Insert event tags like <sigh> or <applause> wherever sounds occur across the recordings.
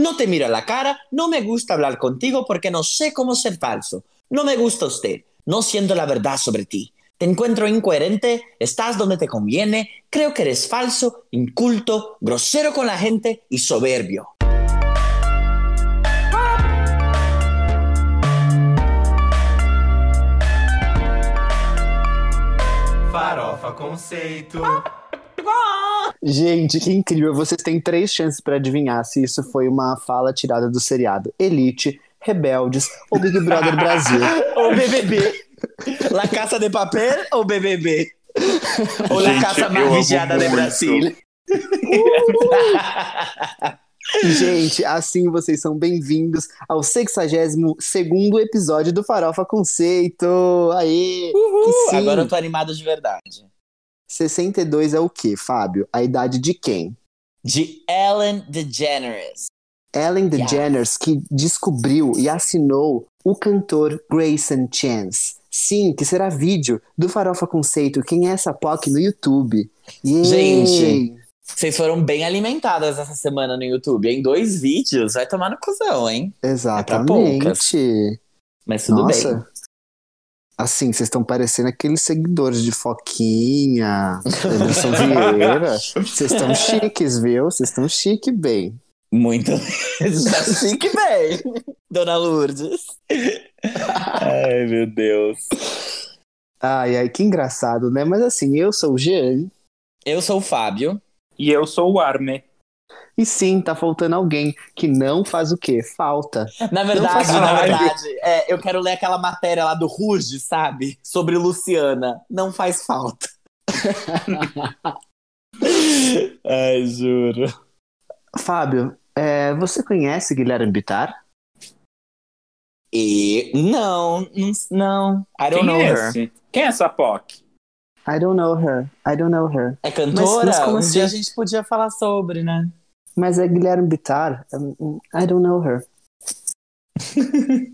No te miro a la cara, no me gusta hablar contigo porque no sé cómo ser falso. No me gusta usted, no siento la verdad sobre ti. Te encuentro incoherente, estás donde te conviene, creo que eres falso, inculto, grosero con la gente y soberbio. Farofa Conceito. Gente, que incrível. Vocês têm três chances pra adivinhar se isso foi uma fala tirada do seriado Elite, Rebeldes ou Big Brother Brasil. <laughs> Ou BBB. La Casa de Papel ou BBB? Ou La eu Mais Vigiada de. Brasil? <laughs> Gente, assim vocês são bem-vindos ao 62º episódio do Farofa Conceito. Aê! Agora eu tô animado de verdade. 62 é o quê, Fábio? A idade de quem? De Ellen DeGeneres. Ellen DeGeneres, que descobriu e assinou o cantor Grayson Chance. Sim, que será vídeo do Farofa Conceito. Quem é essa POC no YouTube? Yay! Gente, Vocês foram bem alimentadas essa semana no YouTube, em dois vídeos. Vai tomar no cuzão, hein? Exatamente. Mas tudo Nossa. bem. Assim, vocês estão parecendo aqueles seguidores de Foquinha, Emerson Vieira. Vocês estão chiques, viu? Vocês estão chique bem. Muito. Já fique bem, Dona Lourdes. Ai, meu Deus. Ai, ai, que engraçado, né? Mas assim, eu sou o Jean. Eu sou o Fábio. E eu sou o Arme. E sim, tá faltando alguém que não faz o quê? Falta. Na verdade, na verdade, é, eu quero ler aquela matéria lá do Ruge, sabe? Sobre Luciana. Não faz falta. <laughs> Ai, juro. Fábio, é, você conhece Guilherme Bittar? E não, não, não. I don't Quem know é her. esse? Quem é essa POC? I don't know her. I don't know her. É cantora? Mas- mas como um assim? dia a gente podia falar sobre, né? Mas é Guilherme Bittar. I don't know her. <laughs>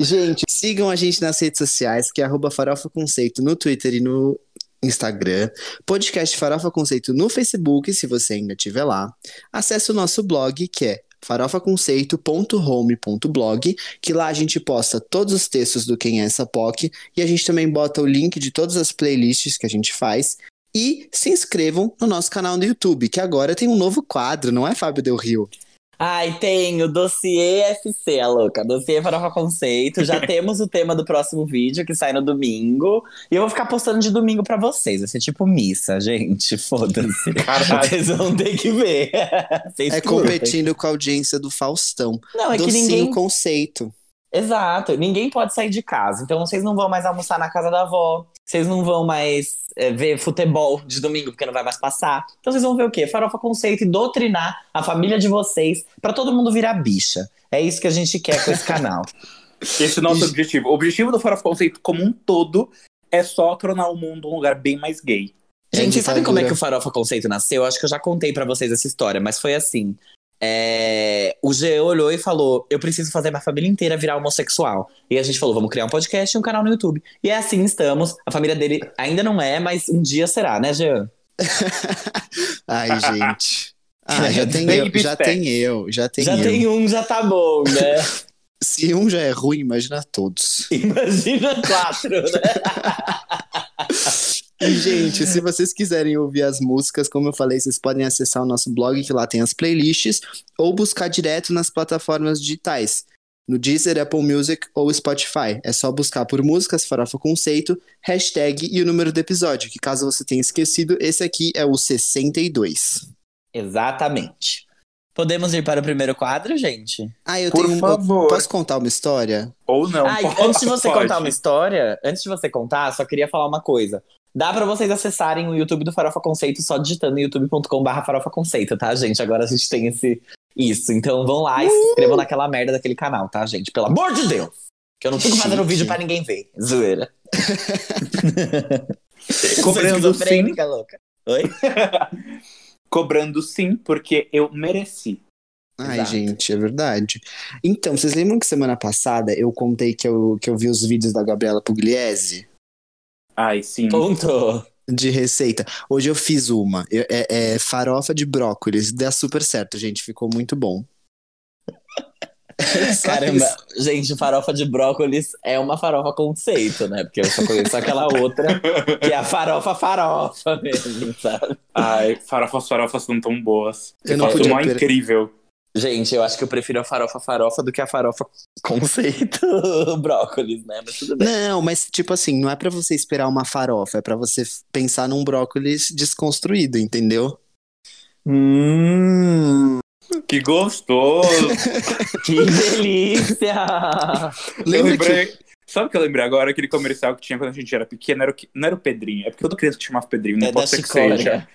gente, sigam a gente nas redes sociais, que é arroba Farofa Conceito no Twitter e no Instagram. Podcast Farofa Conceito no Facebook, se você ainda estiver lá. Acesse o nosso blog, que é farofaconceito.home.blog, que lá a gente posta todos os textos do Quem é essa POC e a gente também bota o link de todas as playlists que a gente faz. E se inscrevam no nosso canal no YouTube, que agora tem um novo quadro, não é, Fábio Del Rio? Ai, tem o dossiê FC, a louca. Dossiê Farofa Conceito. Já <laughs> temos o tema do próximo vídeo, que sai no domingo. E eu vou ficar postando de domingo pra vocês. Vai ser tipo missa, gente. Foda-se. Caralho. Vocês vão ter que ver. <laughs> Vocês É curtem. competindo com a audiência do Faustão. Não, é que ninguém. conceito. Exato, ninguém pode sair de casa. Então vocês não vão mais almoçar na casa da avó. Vocês não vão mais é, ver futebol de domingo, porque não vai mais passar. Então vocês vão ver o quê? Farofa conceito e doutrinar a família de vocês pra todo mundo virar bicha. É isso que a gente quer com esse canal. <laughs> Esse é o nosso objetivo. O objetivo do Farofa Conceito como um todo é só tornar o mundo um lugar bem mais gay. Gente, É vocês sabem como é que o Farofa Conceito nasceu? Eu acho que eu já contei pra vocês essa história, mas foi assim. É, O G olhou e falou: Eu preciso fazer minha família inteira virar homossexual. E a gente falou: Vamos criar um podcast e um canal no YouTube. E é assim estamos. A família dele ainda não é, mas um dia será, né, Jean? <laughs> Ai, gente. Ah, já <laughs> tem eu, já tem eu, já tem já eu. tem um, já tá bom, né? <laughs> Se um já é ruim, imagina todos. Imagina quatro, né? E, gente, se vocês quiserem ouvir as músicas, como eu falei, vocês podem acessar o nosso blog, que lá tem as playlists, ou buscar direto nas plataformas digitais. No Deezer, Apple Music ou Spotify. É só buscar por músicas, farofa conceito, hashtag e o número do episódio, que caso você tenha esquecido, esse aqui é o 62. Exatamente. Podemos ir para o primeiro quadro, gente? Ah, eu Por tenho. eu favor. posso contar uma história? Ou não. Ai, pode- antes de você pode. contar uma história, antes de você contar, só queria falar uma coisa. Dá pra vocês acessarem o YouTube do Farofa Conceito só digitando youtube.com/barra Farofa Conceito, tá, gente? Agora a gente tem esse isso. Então vão lá e se inscrevam naquela merda daquele canal, tá, gente? Pelo amor de Deus! Que eu não fico fazendo vídeo pra ninguém ver. Zoeira. <laughs> Cobrando sim. louca. Oi? <laughs> Cobrando sim, porque eu mereci. Ai, Exato. gente, é verdade. Então, vocês lembram que semana passada eu contei que eu, que eu vi os vídeos da Gabriela Pugliese? Ai, sim. Ponto. de receita. Hoje eu fiz uma. Eu- é, é farofa de brócolis. Dá super certo, gente. Ficou muito bom. <laughs> Caramba, gente, farofa de brócolis é uma farofa conceito, né? Porque eu só conheço aquela outra, que é a farofa farofa mesmo, sabe? Ai, farofas, farofas não tão boas. Eu Eu não podia mó per- incrível. Gente, eu acho que eu prefiro a farofa farofa do que a farofa <laughs> conceito <laughs> brócolis, né? Mas tudo bem. Não, mas tipo assim, não é pra você esperar uma farofa, é pra você pensar num brócolis desconstruído, entendeu? Hum, Que gostoso! <laughs> que delícia! eu Lembra lembrei. Sabe o que eu lembrei agora? Aquele comercial que tinha quando a gente era pequeno, era o que- não era o Pedrinho. É porque toda criança que chamava Pedrinho, não É pode ser que seja.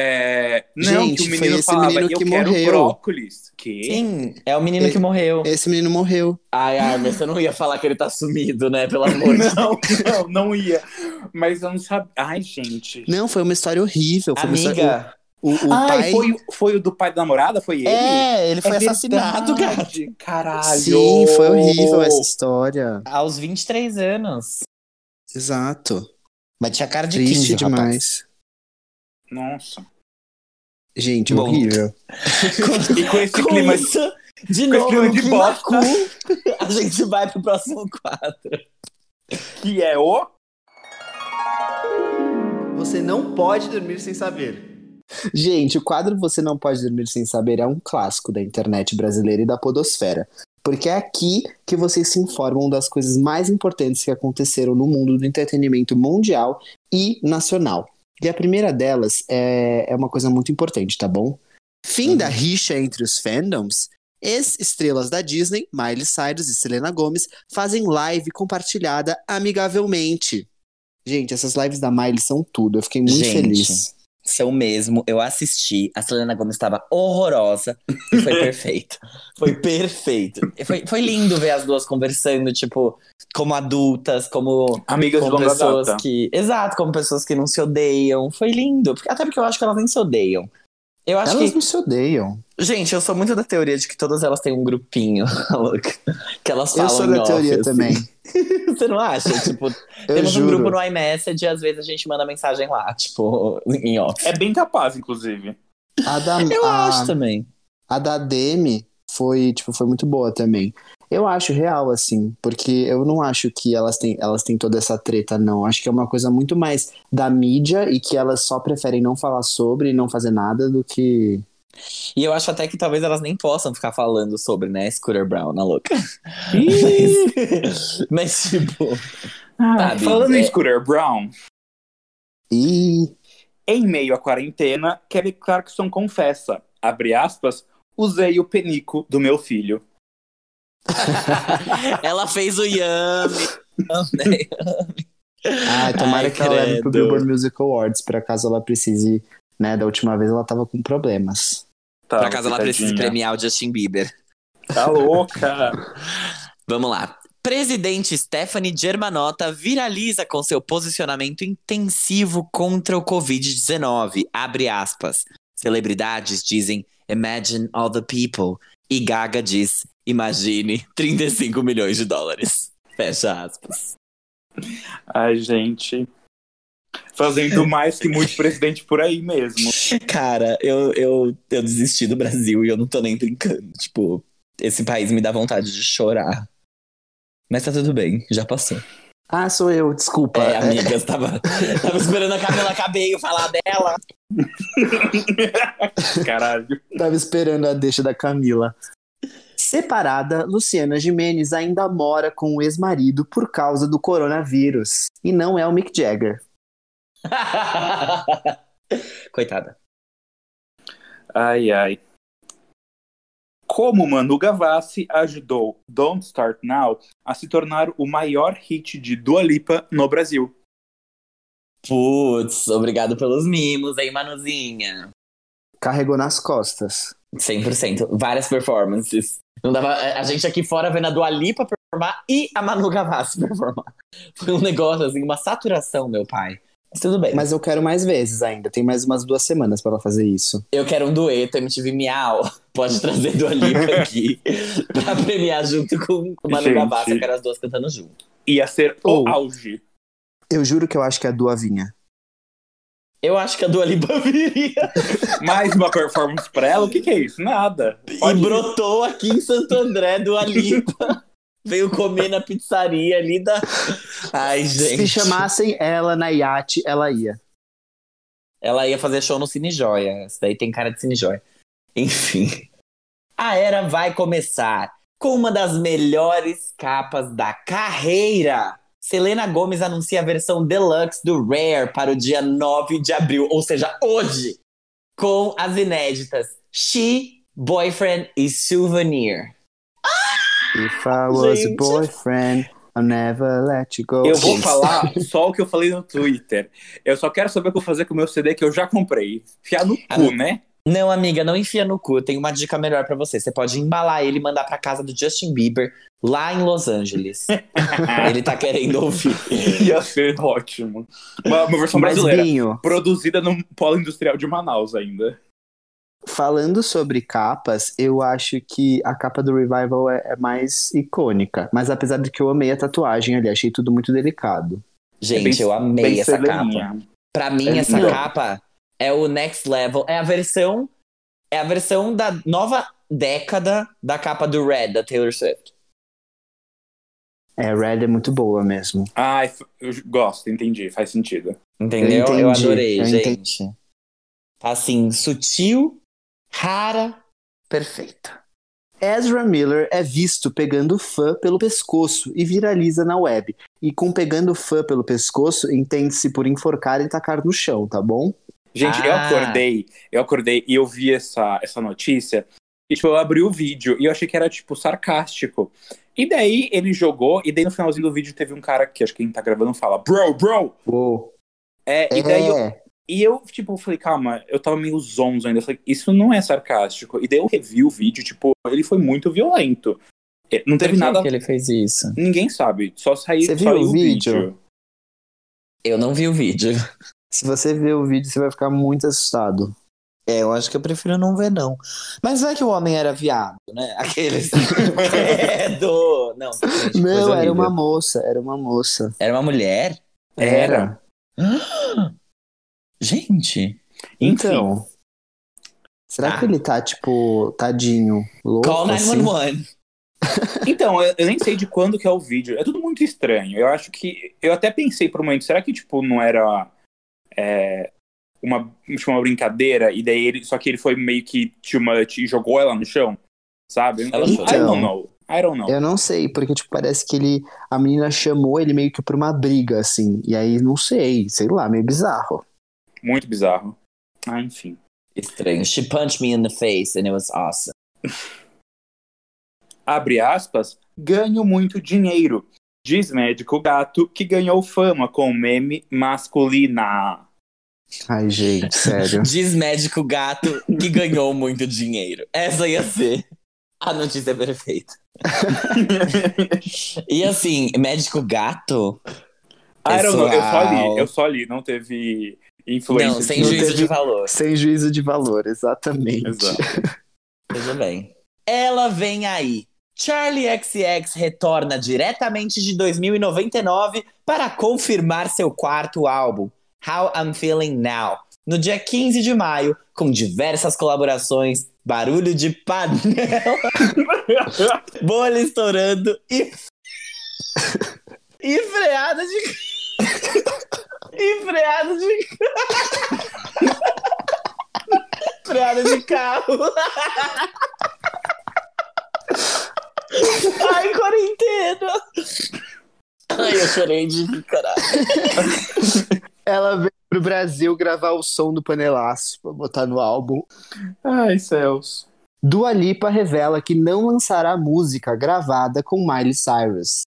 É... Não, Gente, que o foi menino esse falava, menino que morreu." brócolis. Que? Sim, é o menino que morreu. Esse menino morreu. Ai, Armin, você não ia falar que ele tá sumido, né? Pelo <laughs> amor de Deus. Não, não, não ia. Mas eu não sabia. Ai, gente. Não, foi uma história horrível. Foi uma história- Amiga, O, o Ai, pai. foi, foi o do pai da namorada? Foi ele? É, ele foi É assassinado, gato. Caralho. Sim, foi horrível essa história. aos 23 anos. Exato. Mas tinha cara de Triste 15, rapaz. Nossa. Gente, Bom. horrível. <laughs> E com esse Com clima isso, de com esse novo, clima de bosta. <laughs> a gente vai pro próximo quadro. que é o. Você não pode dormir sem saber. Gente, o quadro Você Não Pode Dormir Sem Saber é um clássico da internet brasileira e da podosfera. Porque é aqui que vocês se informam das coisas mais importantes que aconteceram no mundo do entretenimento mundial e nacional. E a primeira delas é, é uma coisa muito importante, tá bom? Fim da rixa entre os fandoms. Ex-estrelas da Disney, Miley Cyrus e Selena Gomez, fazem live compartilhada amigavelmente. Gente, essas lives da Miley são tudo. Eu fiquei muito Gente. feliz. São mesmo, eu assisti, a Selena Gomez estava horrorosa e foi <laughs> perfeito. Foi perfeito. Foi, foi lindo ver as duas conversando, tipo, como adultas, como Amigas de como longa pessoas data. que. Exato, como pessoas que não se odeiam. Foi lindo. Até porque eu acho que elas nem se odeiam. Eu acho Elas que. não se odeiam. Gente, eu sou muito da teoria de que todas elas têm um grupinho <laughs> louca, que elas Eu falam sou em da off, teoria assim. também. <laughs> Você não acha? Tipo, Eu temos um juro. grupo no iMessage e às vezes a gente manda mensagem lá, tipo, em off. É bem capaz, inclusive. A da, Eu a, acho também. a da Demi foi, tipo, foi muito boa também. Eu acho real, assim, porque eu não acho que elas têm, elas têm toda essa treta, não. Acho que é uma coisa muito mais da mídia e que elas só preferem não falar sobre e não fazer nada do que. E eu acho até que talvez elas nem possam ficar falando sobre, né, Scooter Brown, na louca. <laughs> Mas, mas, tipo, Sabe, Falando é- em Scooter Brown, E em meio à quarentena, Kelly Clarkson confessa, abre aspas, usei o penico do meu filho. <laughs> ela fez o Yami. ah, tomara Ai, que ela leve pro credo. Billboard Music Awards, por acaso ela precise, né? Da última vez ela tava com problemas. Tá, Por acaso ela coitadinha. premiar o Justin Bieber. Tá louca. <laughs> Vamos lá. Presidente Stephanie Germanotta viraliza com seu posicionamento intensivo contra o Covid-19. Abre aspas. Celebridades dizem Imagine all the people. E Gaga diz Imagine 35 milhões de dólares. Fecha aspas. Ai, gente. Fazendo mais que muito presidente por aí mesmo. Cara, eu, eu, eu desisti do Brasil e eu não tô nem brincando. Tipo, esse país me dá vontade de chorar. Mas tá tudo bem, já passou. Ah, sou eu, desculpa. É, amigas, tava, tava esperando a Camila Cabello falar dela. <laughs> Caralho. Tava esperando a deixa da Camila. Separada, Luciana Gimenez ainda mora com o ex-marido por causa do coronavírus. E não é o Mick Jagger. <laughs> Coitada. Ai, ai. Como Manu Gavassi ajudou Don't Start Now a se tornar o maior hit de Dua Lipa no Brasil. Putz, obrigado pelos mimos, hein, Manuzinha. Carregou nas costas. 100%. Várias performances. Não dava, a gente aqui fora vendo a Dua Lipa performar e a Manu Gavassi <laughs> performar. Foi um negócio, assim, uma saturação, meu pai. Mas tudo bem. Mas eu quero mais vezes ainda. Tem mais umas duas semanas pra ela fazer isso. Eu quero um dueto MTV Miau. <laughs> Pode trazer Dua Lipa aqui <laughs> pra premiar junto com a Manu. Gavassi. Eu quero as duas cantando junto. Ia ser Oh. o auge. Eu juro que eu acho que é a Dua vinha. Eu acho que a Dua Lipa <laughs> viria. Mais uma performance pra ela? O que, que é isso? Nada. Pode E ir. brotou aqui em Santo André, Dua Lipa. Veio comer na pizzaria ali da. Ai, gente. Se chamassem ela na iate, ela ia. Ela ia fazer show no Cine Joia. Isso daí tem cara de Cine Joia. Enfim. A era vai começar com uma das melhores capas da carreira. Selena Gomez anuncia a versão deluxe do Rare para o dia 9 de abril, ou seja, hoje, com as inéditas She, Boyfriend e Souvenir. If I was Gente. a boyfriend, I'll never let you go. Eu vou falar <laughs> só o que eu falei no Twitter. Eu só quero saber o que eu vou fazer com o meu CD que eu já comprei. Fiar no Ah, cu, né? Não, amiga, não enfia no cu. Tem uma dica melhor pra você. Você pode embalar ele e mandar pra casa do Justin Bieber, lá em Los Angeles. <laughs> ele tá querendo ouvir. Ia ser ótimo. Uma, uma versão Mas, brasileira. Binho, Produzida no polo industrial de Manaus ainda. Falando sobre capas, eu acho que a capa do Revival é, é mais icônica. Mas apesar de que eu amei a tatuagem ali, achei tudo muito delicado. Gente, É bem- eu amei essa capa. Pra mim, É essa lindo. capa é o next level. É a versão. É a versão da nova década da capa do Red, da Taylor Swift. É, Red é muito boa mesmo. F- eu gosto, entendi, faz sentido. Entendeu? Eu Eu, entendi, adorei, eu gente. Tá assim, sutil, rara, perfeita. Ezra Miller é visto pegando fã pelo pescoço e viraliza na web. E com pegando fã pelo pescoço, entende-se por enforcar e tacar no chão, tá bom? Gente, eu Ah. acordei, eu acordei e eu vi essa, essa notícia. E, tipo, eu abri o vídeo e eu achei que era, tipo, sarcástico. E daí ele jogou, e daí no finalzinho do vídeo teve um cara que acho que quem tá gravando fala, bro, bro! Uou. É, e daí eu, É, E eu, tipo, falei, calma, eu tava meio zonzo ainda. Eu falei, isso não é sarcástico. E daí eu revi o vídeo, tipo, ele foi muito violento. É, Não teve Por que nada. que ele fez isso? Ninguém sabe. Só saiu, Você viu o o vídeo. vídeo? Eu não vi o vídeo. se você ver o vídeo, você vai ficar muito assustado. É, eu acho que eu prefiro não ver, não. Mas vai que o homem era viado, né? <laughs> Aqueles. Credo! Não, gente, Não, era horrível. uma moça, era uma moça. Era uma mulher? Era. Gente. Enfim. Então. Será Ah. que ele tá, tipo, tadinho, louco? Call assim? 911. <laughs> Então, eu, eu nem sei de quando que é o vídeo. É tudo muito estranho. Eu acho que. Eu até pensei por um momento, será que, tipo, não era. é, uma, tipo, uma brincadeira, e daí ele. Só que ele foi meio que too much e jogou ela no chão. Sabe? Ela I chorou. don't know. I don't know. Eu não sei, porque, tipo, parece que ele. A menina chamou ele meio que pra uma briga, assim. E aí, não sei, sei lá, meio bizarro. Muito bizarro. Ah, enfim. Estranho. She punched me in the face and it was awesome. abre aspas, ganho muito dinheiro. Diz médico gato que ganhou fama com meme masculina. Ai, gente, <laughs> sério. Diz médico gato que ganhou muito dinheiro. Essa ia ser a notícia perfeita. <laughs> E assim, médico gato? I don't know, eu só Pessoal. li, eu só li, não teve influência. Não, sem juízo de valor. Sem juízo de valor, exatamente. Exato. <laughs> Tudo bem. Ela vem aí. Charlie XX retorna diretamente de 2099 para confirmar seu quarto álbum, How I'm Feeling Now, no dia 15 de maio, com diversas colaborações, barulho de panela, <laughs> bolha estourando e. <laughs> e freada de. E freada de. <laughs> freada de carro. Ai, quarentena! Ai, eu chorei de caralho. Ela veio pro Brasil gravar o som do panelaço pra botar no álbum. Ai, céus. Dua Lipa revela que não lançará música gravada com Miley Cyrus.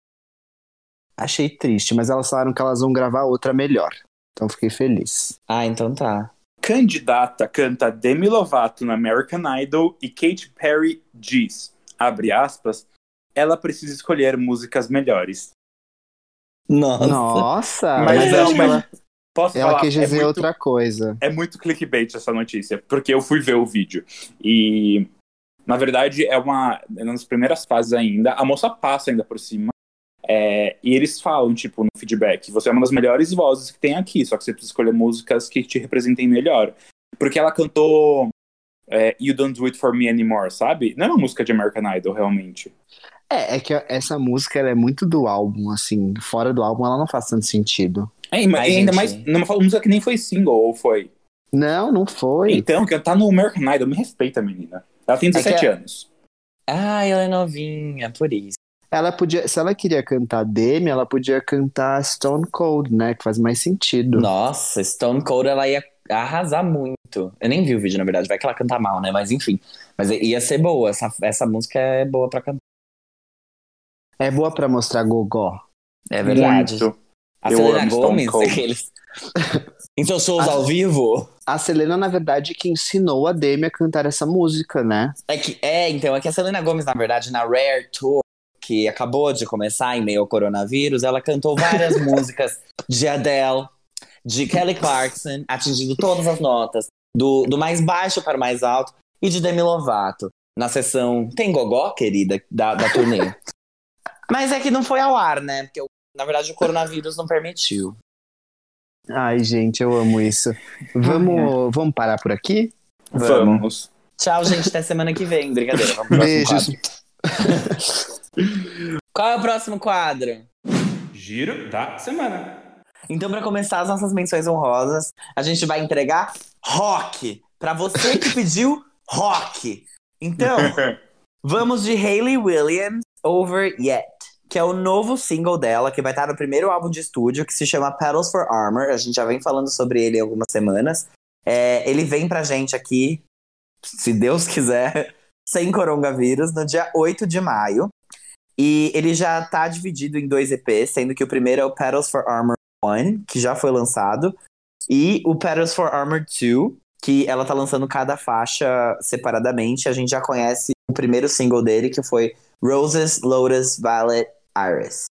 Achei triste, mas elas falaram que elas vão gravar outra melhor. Então fiquei feliz. Ah, então tá. Candidata canta Demi Lovato na American Idol e Katy Perry diz, abre aspas, ela precisa escolher músicas melhores. Nossa. Nossa, Mas mas, não, mas- ela, Posso ela falar? quis é dizer muito, outra coisa. é muito clickbait essa notícia, porque eu fui ver o vídeo. E, na verdade, é uma. É nas primeiras fases ainda. A moça passa ainda por cima. É, e eles falam, tipo, no feedback, você é uma das melhores vozes que tem aqui, só que você precisa escolher músicas que te representem melhor. Porque ela cantou é, You Don't Do It For Me Anymore, sabe? Não é uma música de American Idol, realmente. É, é que essa música ela é muito do álbum, assim. Fora do álbum ela não faz tanto sentido. É, mas Ai, ainda gente. mais, numa música que nem foi single, ou foi? Não, não foi. Então, que tá no American Idol, me respeita, menina. Ela tem 17 que- anos. Ah, ela é novinha, por isso. Ela podia, se ela queria cantar Demi, ela podia cantar Stone Cold, né? Que faz mais sentido. Nossa, Stone Cold ela ia arrasar muito. Eu nem vi o vídeo, na verdade, vai que ela canta mal, né? Mas enfim. Mas ia ser boa, essa, essa música é boa pra cantar. É boa pra mostrar gogó. É verdade. Muito. A Eu Selena Gomes, aqueles. seus shows Ah. ao vivo. A Selena, na verdade, que ensinou a Demi a cantar essa música, né? É que, é, então, é que a Selena Gomes, na verdade, na Rare Tour, que acabou de começar em meio ao coronavírus, ela cantou várias <laughs> músicas de Adele, de Kelly Clarkson, atingindo todas as notas, do, do mais baixo para o mais alto, e de Demi Lovato, na sessão Tem Gogó, querida, da, da turnê. <laughs> Mas é que não foi ao ar, né? Porque, na verdade, o coronavírus não permitiu. Ai, gente, eu amo isso. Vamos, vamos parar por aqui? Vamos. Tchau, gente, até semana que vem. Brincadeira, vamos pro próximo Beijos. quadro. <laughs> Qual é o próximo quadro? Giro da semana. Então, para começar as nossas menções honrosas, a gente vai entregar rock para você que <laughs> pediu rock. Então, vamos de Hayley Williams Over Yet, que é o novo single dela, que vai estar no primeiro álbum de estúdio, que se chama Petals for Armor. A gente já vem falando sobre ele algumas semanas. É, ele vem pra gente aqui, se Deus quiser, sem coronavírus, no dia 8 de maio. E ele já tá dividido em dois EPs, sendo que o primeiro é o Petals for Armor 1, que já foi lançado, e o Petals for Armor 2, que ela tá lançando cada faixa separadamente. A gente já conhece o primeiro single dele, que foi Roses, Lotus, Violet, Iris.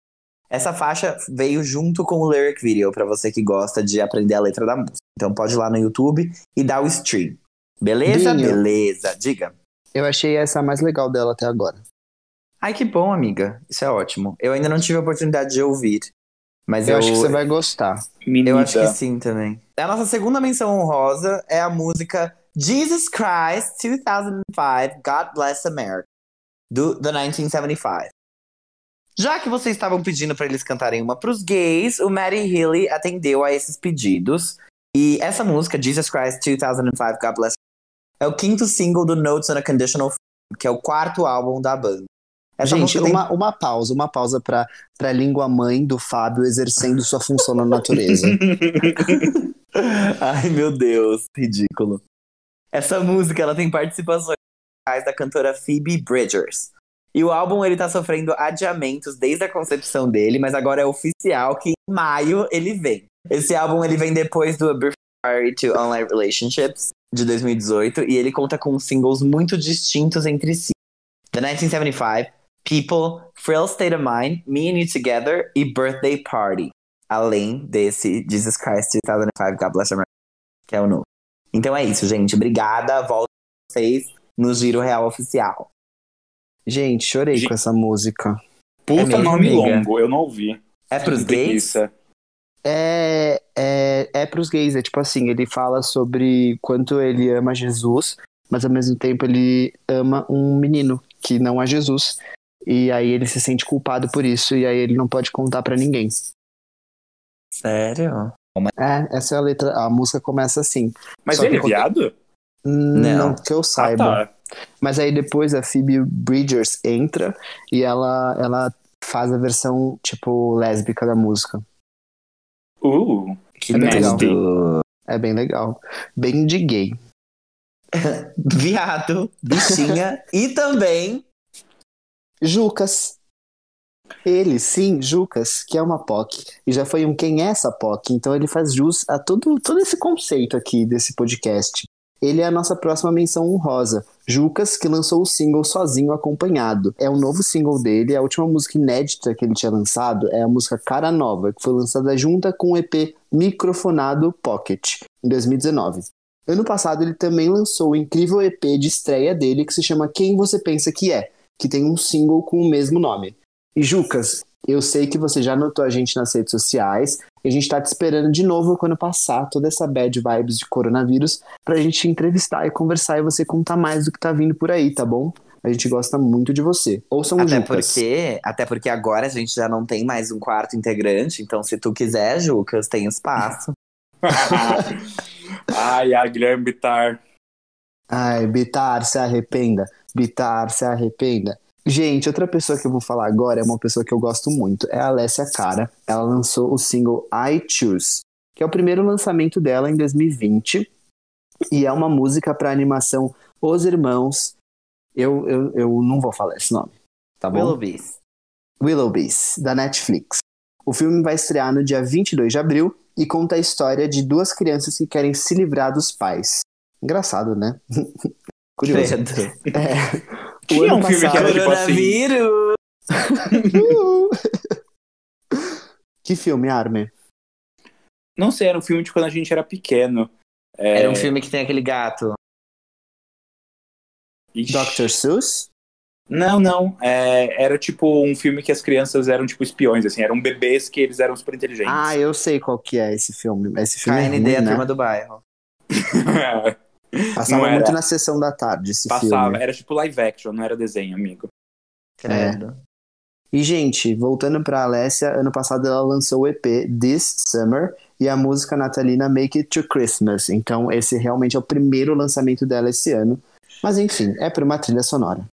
Essa faixa veio junto com o lyric video, pra você que gosta de aprender a letra da música. Então pode ir lá no YouTube e dar o stream. Beleza? Binho. Beleza. Diga. Eu achei essa a mais legal dela até agora. Ai, que bom, amiga. Isso é ótimo. Eu ainda não tive a oportunidade de ouvir. Mas Eu, eu, acho que você vai gostar. Menina. Eu acho que sim também. A nossa segunda menção honrosa é a música Jesus Christ 2005 God Bless America, do The 1975. Já que vocês estavam pedindo pra eles cantarem uma pros gays, o Matty Healy atendeu a esses pedidos. E essa música, Jesus Christ 2005 God Bless é o quinto single do Notes on a Conditional que é o quarto álbum da banda. Essa Gente, tem- uma, uma pausa, uma pausa pra, pra língua mãe do Fábio exercendo sua função na natureza. <laughs> Ai, meu Deus, ridículo. Essa música, ela tem participações da cantora Phoebe Bridgers. E o álbum, ele tá sofrendo adiamentos desde a concepção dele, mas agora é oficial que em maio ele vem. Esse álbum, ele vem depois do A Brief Diary to Online Relationships, de 2018, e ele conta com singles muito distintos entre si. The 1975, People, Frail State of Mind, Me and You Together e Birthday Party. Além desse Jesus Christ 2005, God Bless America, que é o novo. Então é isso, gente. Obrigada. Volto com vocês no Giro Real Oficial. Gente, chorei Gente. com essa música. Puta É nome amiga? longo, eu não ouvi. É pros gays? É, é, é pros gays, é tipo assim, ele fala sobre quanto ele ama Jesus, mas ao mesmo tempo ele ama um menino que não é Jesus. E aí ele se sente culpado por isso, e aí ele não pode contar pra ninguém. Sério? É, essa é a letra, a música começa assim. Mas Só ele é viado? Não, que eu Ah, saiba. tá. Mas aí depois a Phoebe Bridgers entra e ela, ela faz a versão, tipo, lésbica da música. Uh, Que É nasty. É bem legal. Bem de gay. <laughs> Viado, bichinha e também Jucas. Ele, sim, Jucas, que é uma POC. E já foi um quem é essa POC. Então ele faz jus a todo, todo esse conceito aqui desse podcast. Ele é a nossa próxima menção honrosa. Jucas, que lançou o single sozinho acompanhado. É o novo single dele, a última música inédita que ele tinha lançado é a música Cara Nova, que foi lançada junta com o EP Microfonado Pocket, em 2019. Ano passado ele também lançou o incrível EP de estreia dele que se chama Quem Você Pensa Que É, que tem um single com o mesmo nome. E Jucas, Eu sei que você já notou a gente nas redes sociais. E a gente tá te esperando de novo quando passar toda essa bad vibes de coronavírus pra gente entrevistar e conversar e você contar mais do que tá vindo por aí, tá bom? A gente gosta muito de você. Ouçam o Até Jucas. porque, até porque agora a gente já não tem mais um quarto integrante, então se tu quiser, Jucas, tem espaço. <laughs> Ai, a Guilherme Bittar. Ai, Bitar, se arrependa. Bitar, se arrependa. Gente, outra pessoa que eu vou falar agora é uma pessoa que eu gosto muito. É a Alessia Cara. Ela lançou o single I Choose, que é o primeiro lançamento dela em 2020. E é uma música para animação Os Irmãos. Eu, eu, eu não vou falar esse nome, tá bom? Willoughbys. Willoughbys, da Netflix. O filme vai estrear no dia 22 de abril e conta a história de duas crianças que querem se livrar dos pais. Engraçado, né? <laughs> Curioso. Credo. É. Tinha um filme que era tipo assim. Coronavírus! <laughs> que filme, Armin? Não sei, era um filme de quando a gente era pequeno. É, Era um filme que tem aquele gato. ixi. Dr. Seuss? Não, não. É, era tipo um filme que as crianças eram tipo espiões, assim, eram bebês que eles eram super inteligentes. Ah, eu sei qual que é esse filme. Esse filme é KND, ruim, a né? turma do bairro. <laughs> Passava era. muito na sessão da tarde esse Passava, filme. era tipo live action, não era desenho, amigo. Credo. E, gente, voltando pra Alessia, ano passado ela lançou o EP This Summer e a música natalina Make It to Christmas. Então, esse realmente é o primeiro lançamento dela esse ano. Mas, enfim, é por uma trilha sonora.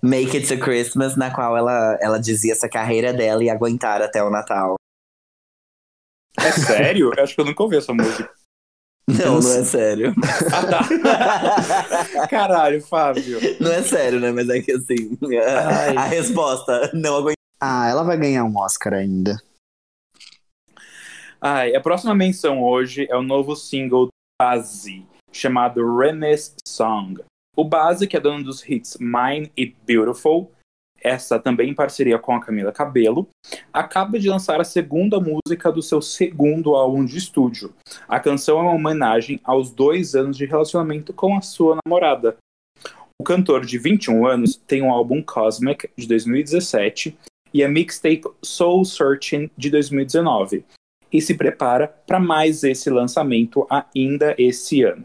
Make It to Christmas, na qual ela, ela dizia essa carreira dela e aguentar até o Natal. É sério? Eu acho que eu nunca ouvi essa música. Não, não é sério. <laughs> Ah, tá. <laughs> Caralho, Fábio. Não é sério, né? Mas é que assim. A, Ai. a resposta, não aguentar. Ah, ela vai ganhar um Oscar ainda. Ai, a próxima menção hoje é o novo single do Bazzi, chamado Renes Song. O Bazzi, que é dono dos hits Mine e Beautiful, essa também em parceria com a Camila Cabello, acaba de lançar a segunda música do seu segundo álbum de estúdio. A canção é uma homenagem aos dois anos de relacionamento com a sua namorada. O cantor de 21 anos tem um álbum Cosmic, de 2017, e a mixtape Soul Searching, de 2019 e se prepara para mais esse lançamento ainda esse ano.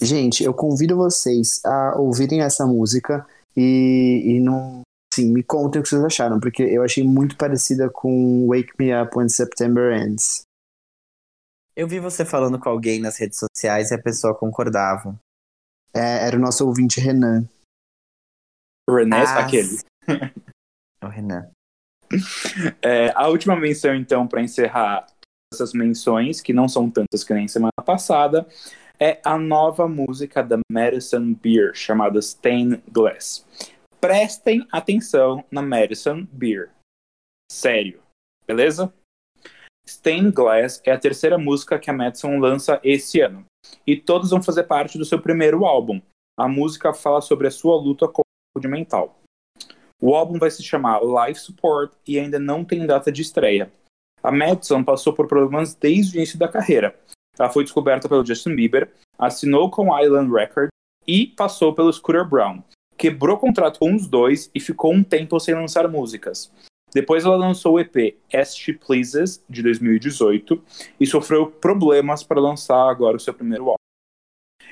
Gente, eu convido vocês a ouvirem essa música e, e não. Sim, me contem o que vocês acharam, porque eu achei muito parecida com Wake Me Up When September Ends. Eu vi você falando com alguém nas redes sociais e a pessoa concordava. É, era o nosso ouvinte Renan. René, Ah, aquele. <laughs> É o Renan. É, a última menção, então, para encerrar essas menções, que não são tantas que nem semana passada, é a nova música da Madison Beer, chamada Stained Glass. Prestem atenção na Madison Beer. Sério, beleza? Stained Glass é a terceira música que a Madison lança esse ano. E todos vão fazer parte do seu primeiro álbum. A música fala sobre a sua luta com a saúde mental. O álbum vai se chamar Life Support e ainda não tem data de estreia. A Madison passou por problemas desde o início da carreira. Ela foi descoberta pelo Justin Bieber, assinou com Island Records e passou pelo Scooter Brown. Quebrou contrato com os dois e ficou um tempo sem lançar músicas. Depois ela lançou o EP As She Pleases, de 2018, e sofreu problemas para lançar agora o seu primeiro álbum.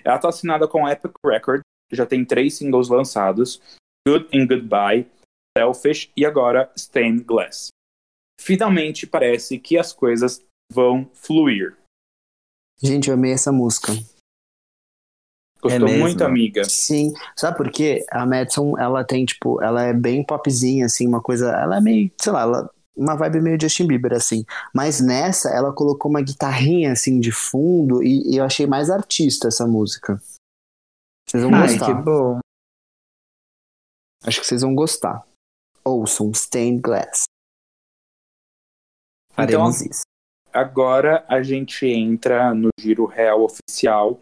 Ela está assinada com a Epic Records, já tem três singles lançados, Good and Goodbye, Selfish e agora Stained Glass. Finalmente parece que as coisas vão fluir. Gente, eu amei essa música. Gostou mesmo? muito, amiga? Sim, sabe por quê? A Madison, ela tem, tipo, ela é bem popzinha, assim, uma coisa. Ela é meio, sei lá, ela, uma vibe meio Justin Bieber, assim. Mas nessa, ela colocou uma guitarrinha, assim, de fundo, e, e eu achei mais artista essa música. Vocês vão Ai, gostar. que bom. Acho que vocês vão gostar. Ouçam Stained Glass. Faremos Então, isso. Agora a gente entra no giro real oficial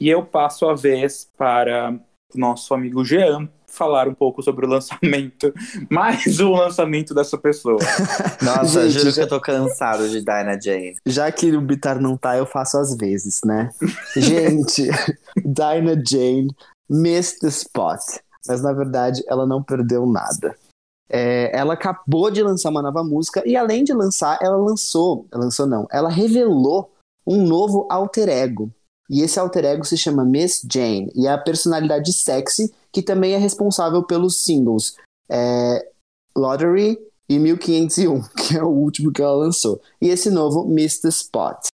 e eu passo a vez para o nosso amigo Jean falar um pouco sobre o lançamento, <laughs> mais um lançamento dessa pessoa. <laughs> Nossa, Gente, juro já- que eu tô cansado de Dinah Jane. Já que o Bitar não tá, eu faço às vezes, né? <laughs> Gente, Dinah Jane missed the spot. Mas na verdade ela não perdeu nada. É, ela acabou de lançar uma nova música e além de lançar, ela lançou, lançou não, ela revelou um novo alter ego. E esse alter ego se chama Miss Jane e é a personalidade sexy que também é responsável pelos singles é, Lottery e 1501, <laughs> que é o último que ela lançou. E esse novo Miss the Spot.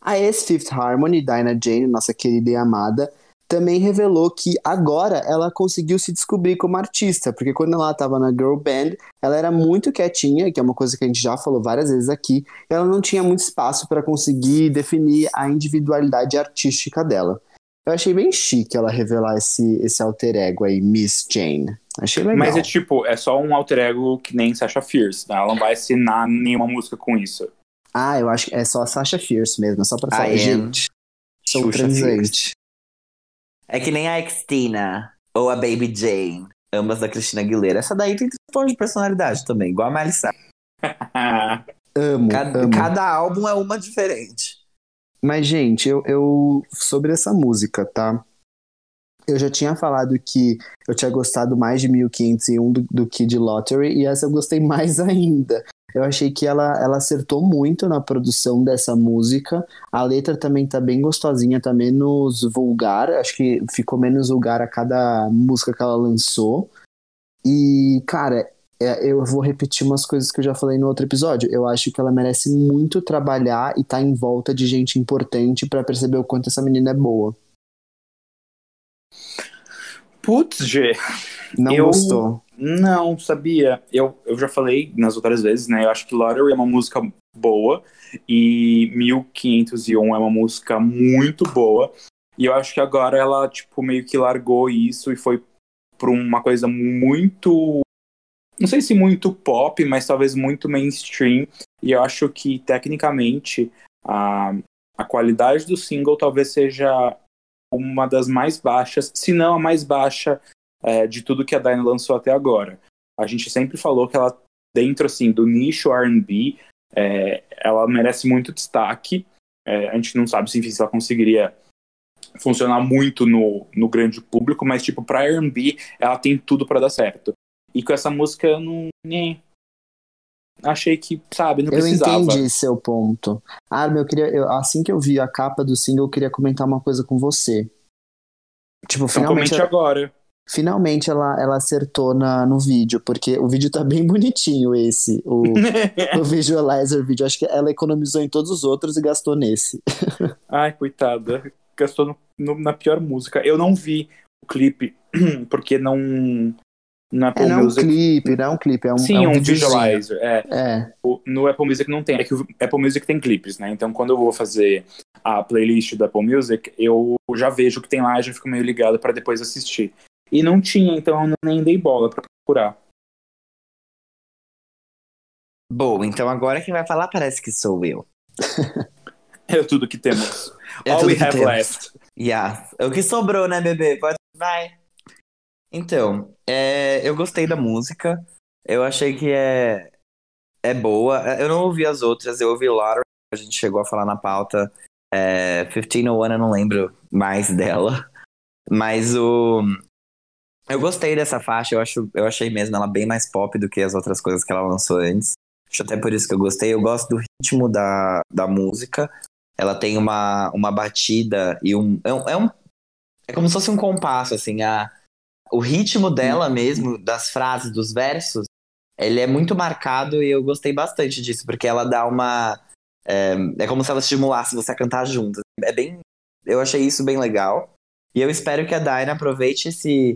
A ex-Fifth Harmony, Dinah Jane, nossa querida e amada, também revelou que agora ela conseguiu se descobrir como artista, porque quando ela estava na girl band, ela era muito quietinha, que é uma coisa que a gente já falou várias vezes aqui, ela não tinha muito espaço para conseguir definir a individualidade artística dela. Eu achei bem chique ela revelar esse, esse alter ego aí, Miss Jane. Achei legal. Mas é tipo, é só um alter ego que nem Sasha Fierce, né? Ela não vai assinar nenhuma música com isso. Ah, eu acho que é só a Sasha Fierce mesmo, é só pra I falar, am gente, sou transante. É que nem a Xtina ou a Baby Jane, ambas da Cristina Aguilera. Essa daí tem tons de personalidade também, igual a Miley. <laughs> Amo, Cada, amo. cada álbum é uma diferente. Mas, gente, eu, eu. Sobre essa música, tá? Eu já tinha falado que eu tinha gostado mais de 1501 do, do que de Lottery, e essa eu gostei mais <laughs> ainda. Eu achei que ela, ela acertou muito na produção dessa música. A letra também tá bem gostosinha, tá menos vulgar. Acho que ficou menos vulgar a cada música que ela lançou. E, cara, é, eu vou repetir umas coisas que eu já falei no outro episódio. Eu acho que ela merece muito trabalhar e tá em volta de gente importante pra perceber o quanto essa menina é boa. Putz, G. Não Eu- gostou? Não, sabia. Eu, eu já falei nas outras vezes, né? Eu acho que Lottery é uma música boa e 1501 é uma música muito boa. E eu acho que agora ela, tipo, meio que largou isso e foi pra uma coisa muito. Não sei se muito pop, mas talvez muito mainstream. E eu acho que, tecnicamente, a, a qualidade do single talvez seja uma das mais baixas, se não a mais baixa é, de tudo que a Dinah lançou até agora. A gente sempre falou que ela, dentro assim do nicho R&B, é, ela merece muito destaque. É, a gente não sabe se, se ela conseguiria funcionar muito no, no grande público, mas tipo para R&B ela tem tudo para dar certo. E com essa música eu não nem achei que, sabe, não Eu precisava. entendi seu ponto. Armin, eu queria. eu- assim que eu vi a capa do single, eu queria comentar uma coisa com você. Tipo, Então finalmente, comente agora. finalmente ela, ela acertou na, no vídeo, porque o vídeo tá bem <laughs> bonitinho esse, o, <laughs> o visualizer vídeo. Acho que ela economizou em todos os outros e gastou nesse. <laughs> Ai, coitada. Gastou no- no- na pior música. Eu não vi o clipe, <clears throat> porque não. Na Apple É, não é um Music. clipe, não é um clipe, é um, Sim, é um, um visualizer. É. É, O- no Apple Music não tem. É que o Apple Music tem clipes, né? Então quando eu vou fazer a playlist do Apple Music, eu já vejo o que tem lá e já fico meio ligado pra depois assistir. E não tinha, então eu nem dei bola pra procurar. Bom, então agora quem vai falar parece que sou eu. <laughs> É tudo que temos. É All we have temos. left. Yeah. O que sobrou, né, bebê? Pode... Vai. Então, é, eu gostei da música. Eu achei que é, é boa. Eu não ouvi as outras, eu ouvi Laura. A gente chegou a falar na pauta. É, 1501, eu não lembro mais dela. Mas o. Eu gostei dessa faixa, eu, acho, eu achei mesmo ela bem mais pop do que as outras coisas que ela lançou antes. Acho até por isso que eu gostei. Eu gosto do ritmo da, da música. Ela tem uma, uma batida e um é, um. é um. é como se fosse um compasso, assim. A, o ritmo dela mesmo, das frases, dos versos, ele é muito marcado e eu gostei bastante disso, porque ela dá uma. É, é como se ela estimulasse você a cantar junto. É bem. Eu achei isso bem legal. E eu espero que a Dinah aproveite esse,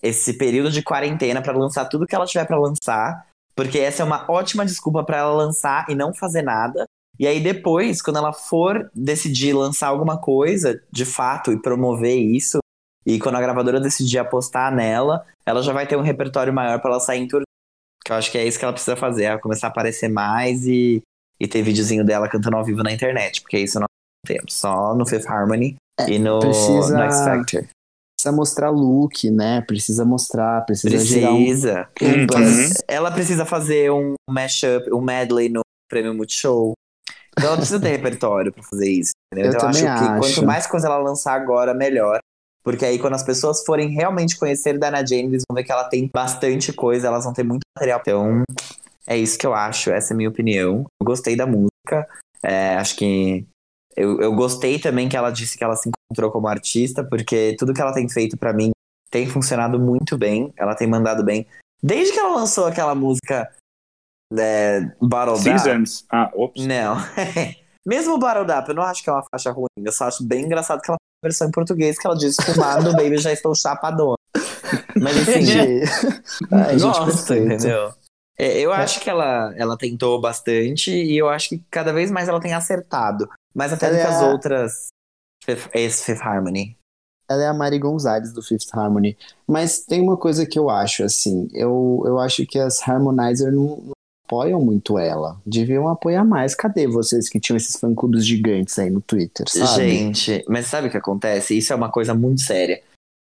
esse período de quarentena para lançar tudo que ela tiver para lançar, porque essa é uma ótima desculpa para ela lançar e não fazer nada. E aí depois, quando ela for decidir lançar alguma coisa, de fato, e promover isso, e quando a gravadora decidir apostar nela, ela já vai ter um repertório maior para ela sair em turnê. Que eu acho que é isso que ela precisa fazer, ela começar a aparecer mais e, e ter videozinho dela cantando ao vivo na internet, porque isso nós não temos, só no Fifth Harmony e no, precisa- no X Factor. Precisa mostrar look, né? Precisa mostrar, precisa, gerar um. Precisa. Uhum. buzz. Ela precisa fazer um mashup, um medley no Prêmio Multishow. Então ela precisa ter <laughs> repertório pra fazer isso. entendeu? Eu então eu acho também que acho. quanto mais coisa ela lançar agora, melhor. Porque aí, quando as pessoas forem realmente conhecer Dana Jane, eles vão ver que ela tem bastante coisa, elas vão ter muito material. Então, é isso que eu acho, essa é a minha opinião. Eu gostei da música, é, acho que. Eu, eu gostei também que ela disse que ela se encontrou como artista, porque tudo que ela tem feito para mim tem funcionado muito bem, ela tem mandado bem. Desde que ela lançou aquela música é, Battle. Seasons. Ah, ops. Não. <laughs> Mesmo o Battle Up, eu não acho que é uma faixa ruim. Eu só acho bem engraçado que ela tem uma versão em português que ela diz fumado, baby, já estou chapadona. Mas assim, Ai, <laughs> gente, gosto, perfeito. entendeu? É, Eu acho que ela, ela tentou bastante e eu acho que cada vez mais ela tem acertado. Mais até do que é as a- outras Fifth- ex-Fifth Harmony. Ela é a Mari Gonzalez do Fifth Harmony. Mas tem uma coisa que eu acho, assim. Eu, eu acho que as Harmonizer não, não apoiam muito ela. Deviam apoiar mais. Cadê vocês que tinham esses fã-clubes gigantes aí no Twitter, sabe? Gente, mas sabe o que acontece? Isso é uma coisa muito séria.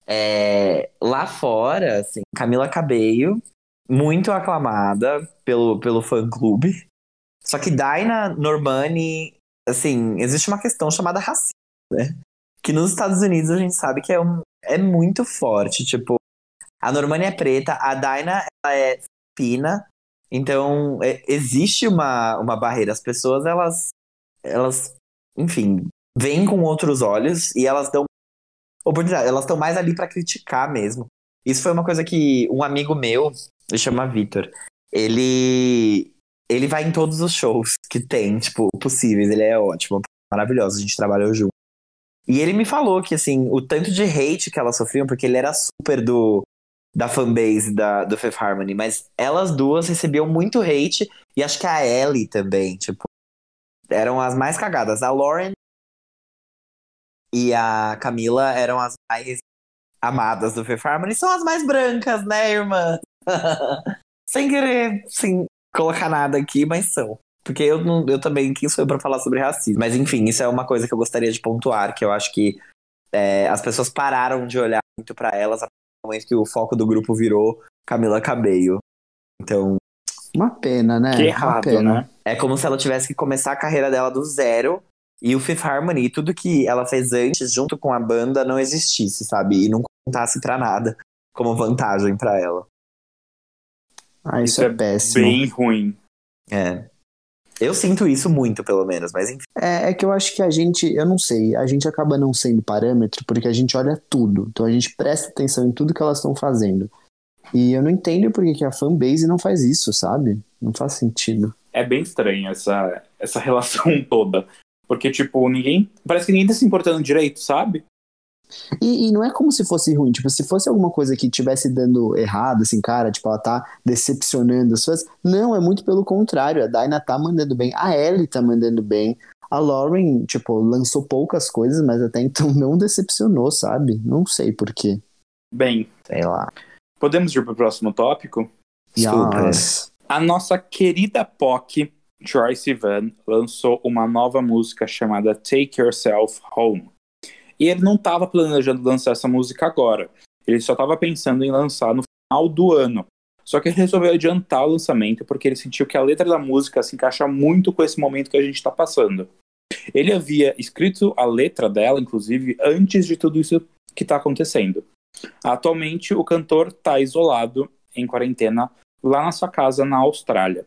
É, lá fora, assim, Camila Cabello, muito aclamada pelo, pelo fã-clube. Só que Dinah Normani, assim, existe uma questão chamada racismo, né? Que nos Estados Unidos a gente sabe que é, um, é muito forte. Tipo, a Normani é preta, a Dinah ela é fina. Então, é- existe uma, uma barreira. As pessoas, elas, elas, enfim, veem com outros olhos e elas dão oportunidade. Elas estão mais ali pra criticar mesmo. Isso foi uma coisa que um amigo meu, ele chama Vitor, ele ele vai em todos os shows que tem, tipo, possíveis. Ele é ótimo, maravilhoso. A gente trabalhou junto. E ele me falou que, assim, o tanto de hate que elas sofriam, porque ele era super do da fanbase da, do Fifth Harmony, mas elas duas recebiam muito hate, e acho que a Ellie também, tipo, eram as mais cagadas. A Lauren e a Camila eram as mais amadas do Fifth Harmony, são as mais brancas, né, irmã? <laughs> Sem querer, sem colocar nada aqui, mas são. Porque eu, não, eu também, quem sou eu pra falar sobre racismo? Mas enfim, isso é uma coisa que eu gostaria de pontuar, que eu acho que é, as pessoas pararam de olhar muito pra elas a momento que o foco do grupo virou Camila Cabello. Então, Uma pena, né? que Uma errado, pena. né? é como se ela tivesse que começar a carreira dela do zero e o Fifth Harmony e tudo que ela fez antes junto com a banda não existisse, sabe? E não contasse pra nada como vantagem pra ela. Ah, isso, Isso é, é péssimo. Bem ruim. É. Eu sinto isso muito, pelo menos, mas enfim. É, é que eu acho que a gente, eu não sei, a gente acaba não sendo parâmetro porque a gente olha tudo. Então a gente presta atenção em tudo que elas estão fazendo. E eu não entendo por que que a fanbase não faz isso, sabe? Não faz sentido. É bem estranho essa, essa <laughs> relação toda. Porque, tipo, ninguém. Parece que ninguém tá se importando direito, sabe? E, e não é como se fosse ruim, tipo, se fosse alguma coisa que tivesse dando errado, assim, cara, tipo, ela tá decepcionando as pessoas. Não, é muito pelo contrário. A Dinah tá mandando bem, a Ellie tá mandando bem. A Lauren, tipo, lançou poucas coisas, mas até então <laughs> não decepcionou, sabe? Não sei porquê. Bem, Sei lá. podemos ir pro próximo tópico? Yes. A nossa querida POC, Troy Sivan, lançou uma nova música chamada Take Yourself Home. E ele não estava planejando lançar essa música agora. Ele só estava pensando em lançar no final do ano. Só que ele resolveu adiantar o lançamento porque ele sentiu que a letra da música se encaixa muito com esse momento que a gente está passando. Ele havia escrito a letra dela, inclusive, antes de tudo isso que está acontecendo. Atualmente, o cantor está isolado, em quarentena, lá na sua casa na Austrália.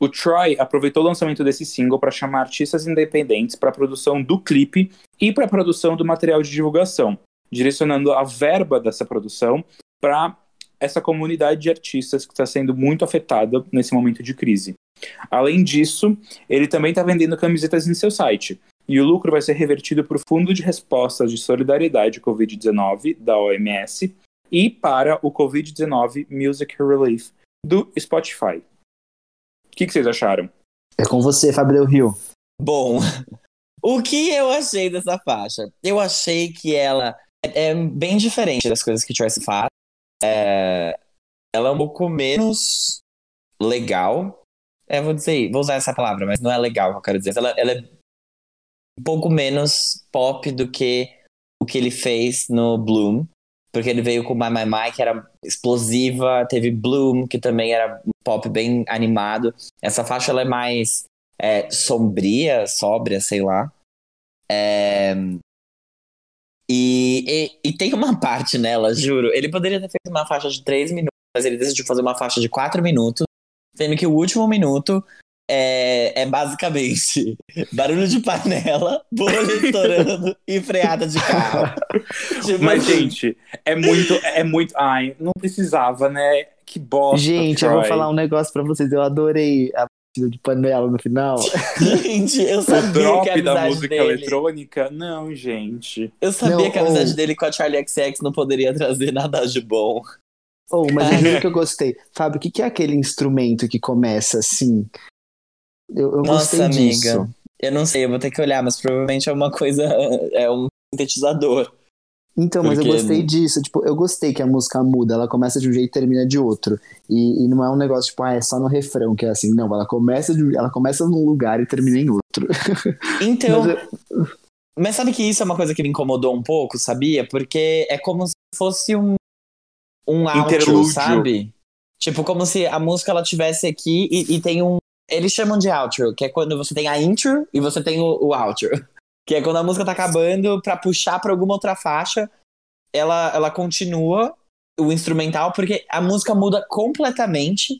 O Troy aproveitou o lançamento desse single para chamar artistas independentes para a produção do clipe e para a produção do material de divulgação, direcionando a verba dessa produção para essa comunidade de artistas que está sendo muito afetada nesse momento de crise. Além disso, ele também está vendendo camisetas em seu site, e o lucro vai ser revertido para o Fundo de Respostas de Solidariedade Covid-19 da OMS e para o Covid-19 Music Relief do Spotify. O que, que vocês acharam? É com você, Fabril Rio. Bom, <laughs> o que eu achei dessa faixa? Eu achei que ela é bem diferente das coisas que Tracy faz. É, ela é um pouco menos legal. É, vou dizer, vou usar essa palavra, mas não é legal que eu quero dizer. Ela, ela é um pouco menos pop do que o que ele fez no Bloom. Porque ele veio com My My My, que era explosiva. Teve Bloom, que também era pop bem animado. Essa faixa ela é mais é, sombria, sóbria, sei lá. É, E, e, e tem uma parte nela, juro. Ele poderia ter feito uma faixa de 3 minutos, mas ele decidiu fazer uma faixa de 4 minutos, sendo que o último minuto é, é basicamente <laughs> barulho de panela, bolha estourando e freada de carro. <laughs> Tipo Mas, assim, gente, é muito, é muito. Ai, não precisava, né? Que bosta. Gente, eu vou Troy. falar um negócio pra vocês. Eu adorei a batida de panela no final. <laughs> gente, eu O sabia que a drop da amizade música dele. eletrônica? Não, gente. Eu sabia Não, que a amizade ou- dele com a Charlie XX não poderia trazer nada de bom. Oh, mas eu juro que eu gostei. Fábio, o que, que é aquele instrumento que começa assim? Eu, eu Nossa, gostei amiga. disso. Eu não sei, eu vou ter que olhar, mas provavelmente é uma coisa. <laughs> É um sintetizador. Então, mas Porque- eu gostei disso. Tipo, eu gostei que a música muda. Ela começa de um jeito e termina de outro. E, e não é um negócio, tipo, ah, é só no refrão que é assim. Não, ela começa, de, ela começa num lugar e termina em outro. <laughs> Então. Mas eu- Mas sabe que isso é uma coisa que me incomodou um pouco, sabia? Porque é como se fosse um um outro, Interlúdio. sabe? Tipo, como se a música ela tivesse aqui e, e tem um. Eles chamam de outro, que é quando você tem a intro e você tem o, o outro. <laughs> Que é quando a música tá acabando pra puxar pra alguma outra faixa, ela, ela continua o instrumental, porque a música muda completamente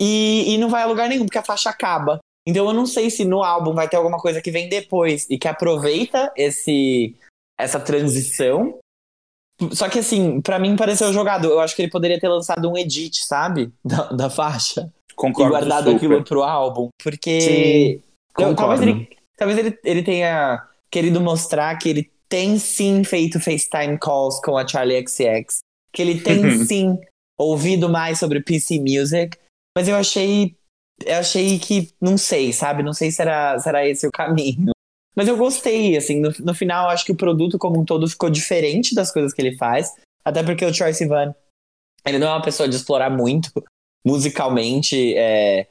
e, e não vai a lugar nenhum, porque a faixa acaba. Então eu não sei se no álbum vai ter alguma coisa que vem depois e que aproveita esse essa transição. Só que assim, pra mim pareceu jogado. Eu acho que ele poderia ter lançado um edit, sabe? <laughs> Da, da faixa. E Concordo guardado super. aquilo pro álbum. Porque. Sim, eu- talvez ele, talvez ele, ele tenha querido mostrar que ele tem sim feito FaceTime calls com a Charlie XX. Que ele tem <laughs> sim ouvido mais sobre PC Music. Mas eu achei. Eu achei que. Não sei, sabe? Não sei se era, se era esse o caminho. Mas eu gostei, assim. No, no final, eu acho que o produto como um todo ficou diferente das coisas que ele faz. Até porque o Troye Sivan, ele não é uma pessoa de explorar muito musicalmente é,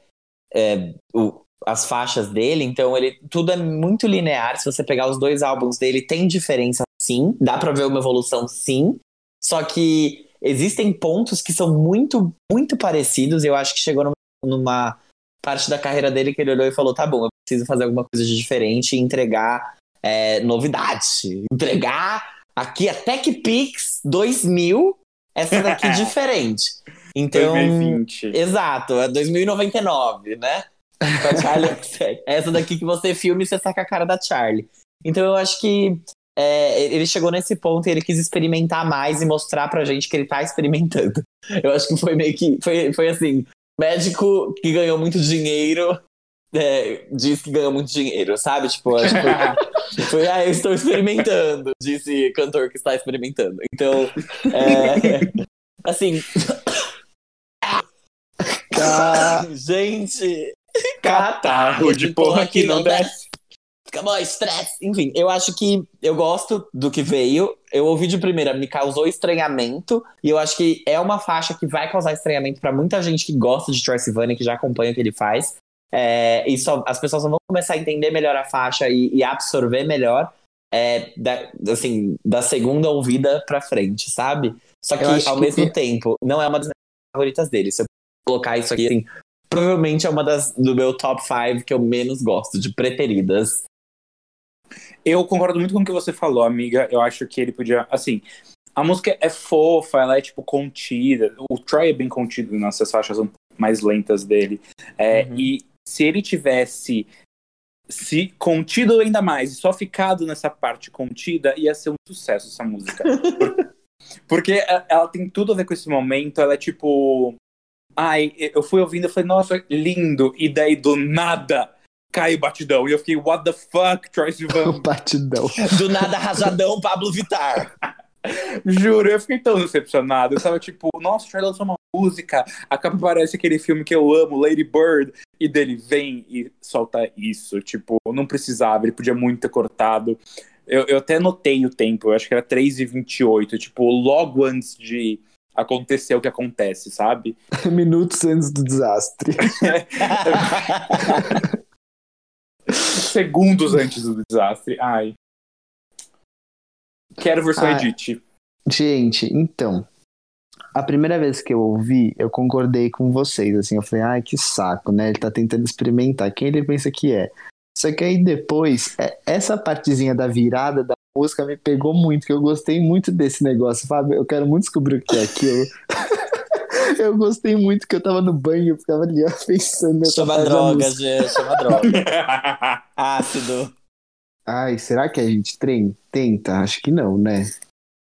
é, o- as faixas dele, então ele tudo é muito linear. Se você pegar os dois álbuns dele, tem diferença sim, dá pra ver uma evolução sim. Só que existem pontos que são muito, muito parecidos. Eu acho que chegou numa, numa parte da carreira dele que ele olhou e falou: tá bom, eu preciso fazer alguma coisa de diferente e entregar é, novidade. Entregar aqui a TechPix 2000, essa daqui <laughs> diferente. Então, 2020. Exato, é 2099, né? Com a Charlie XX. <laughs> Essa daqui que você filma e você saca a cara da Charlie. Então eu acho que é, ele chegou nesse ponto e ele quis experimentar mais e mostrar pra gente que ele tá experimentando. Eu acho que foi meio que. Foi, foi assim: médico que ganhou muito dinheiro. é, diz que ganhou muito dinheiro, sabe? Tipo, acho que foi, <laughs> foi, ah, eu estou experimentando, disse cantor que está experimentando. Então, é, <laughs> assim, Tá. <laughs> Gente, Catarro de porra que não desce. Fica bom, estresse. Enfim, eu acho que eu gosto do que veio. Eu ouvi de primeira, me causou estranhamento. E eu acho que é uma faixa que vai causar estranhamento pra muita gente que gosta de Troy Sivan, que já acompanha o que ele faz. É, e só, as pessoas vão começar a entender melhor a faixa e, e absorver melhor é, da, assim, da segunda ouvida pra frente, sabe? Só que, ao que- mesmo tempo, não é uma das minhas favoritas dele. Se eu colocar isso aqui, assim, provavelmente é uma das do meu top 5 que eu menos gosto, de preferidas. Eu concordo muito com o que você falou, amiga. Eu acho que ele podia. Assim, a música é fofa, ela é, tipo, contida. O Troy é bem contido nessas faixas um pouco mais lentas dele. É, Uhum. E se ele tivesse se contido ainda mais e só ficado nessa parte contida, ia ser um sucesso essa música. <laughs> Por- Porque a- ela tem tudo a ver com esse momento. Ela é tipo. Ai, eu fui ouvindo e falei, nossa, lindo. E daí do nada cai o batidão. E eu fiquei, what the fuck, Troy Sivan? <laughs> O batidão. Do nada, rajadão, Pablo Vittar. Juro, eu fiquei tão decepcionado. Eu tava tipo, nossa, o Troy lançou uma música. A capa parece aquele filme que eu amo, Lady Bird. E dele vem e solta isso. Tipo, não precisava, ele podia muito ter cortado. Eu, eu até notei o tempo, eu acho que era 3h28. Tipo, logo antes de acontecer o que acontece, sabe? <laughs> Minutos antes do desastre. <laughs> Segundos antes do desastre. Ai. Quero versão Ai. edit. Gente, então. A primeira vez que eu ouvi, eu concordei com vocês, assim, eu falei, ai, que saco, né? Ele tá tentando experimentar. Quem ele pensa que é? Só que aí depois, é- essa partezinha da virada da música me pegou muito, que eu gostei muito desse negócio, Fábio. Eu quero muito descobrir o que é aquilo. <laughs> eu gostei muito que eu tava no banho eu ficava ali ó, pensando Chama parte da droga, música. Gê, chama droga. <laughs> Ácido. Ai, será que a gente treina? Tenta? Acho que não, né?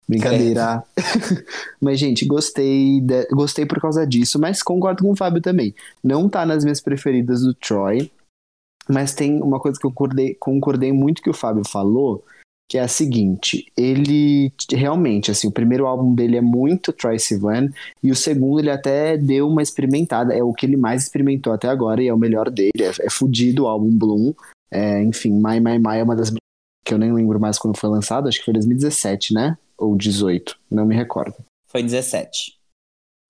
Brincadeira. <laughs> mas, gente, gostei, de- gostei por causa disso, mas concordo com o Fábio também. Não tá nas minhas preferidas do Troy, mas tem uma coisa que eu concordei, concordei muito que o Fábio falou, que é a seguinte, ele realmente, assim, o primeiro álbum dele é muito Troy Sivan, e o segundo ele até deu uma experimentada, é o que ele mais experimentou até agora, e é o melhor dele, é, é fudido o álbum Bloom, é, enfim, My My My é uma das que eu nem lembro mais quando foi lançado, acho que foi 2017, né? Ou 18, não me recordo. Foi 17.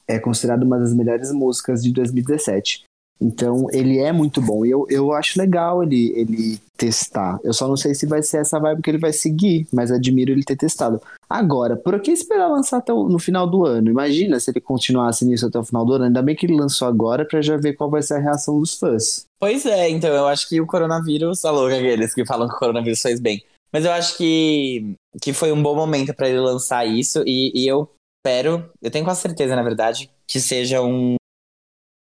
É considerado uma das melhores músicas de 2017. Então, ele é muito bom. E eu, eu acho legal ele, ele testar. Eu só não sei se vai ser essa vibe que ele vai seguir, mas admiro ele ter testado. Agora, por que esperar lançar até o- no final do ano? Imagina se ele continuasse nisso até o final do ano. Ainda bem que ele lançou agora pra já ver qual vai ser a reação dos fãs. Pois é, então eu acho que o coronavírus, alô, aqueles que falam que o coronavírus fez bem. Mas eu acho que, que foi um bom momento pra ele lançar isso e, e eu espero, eu tenho quase certeza, na verdade, que seja um,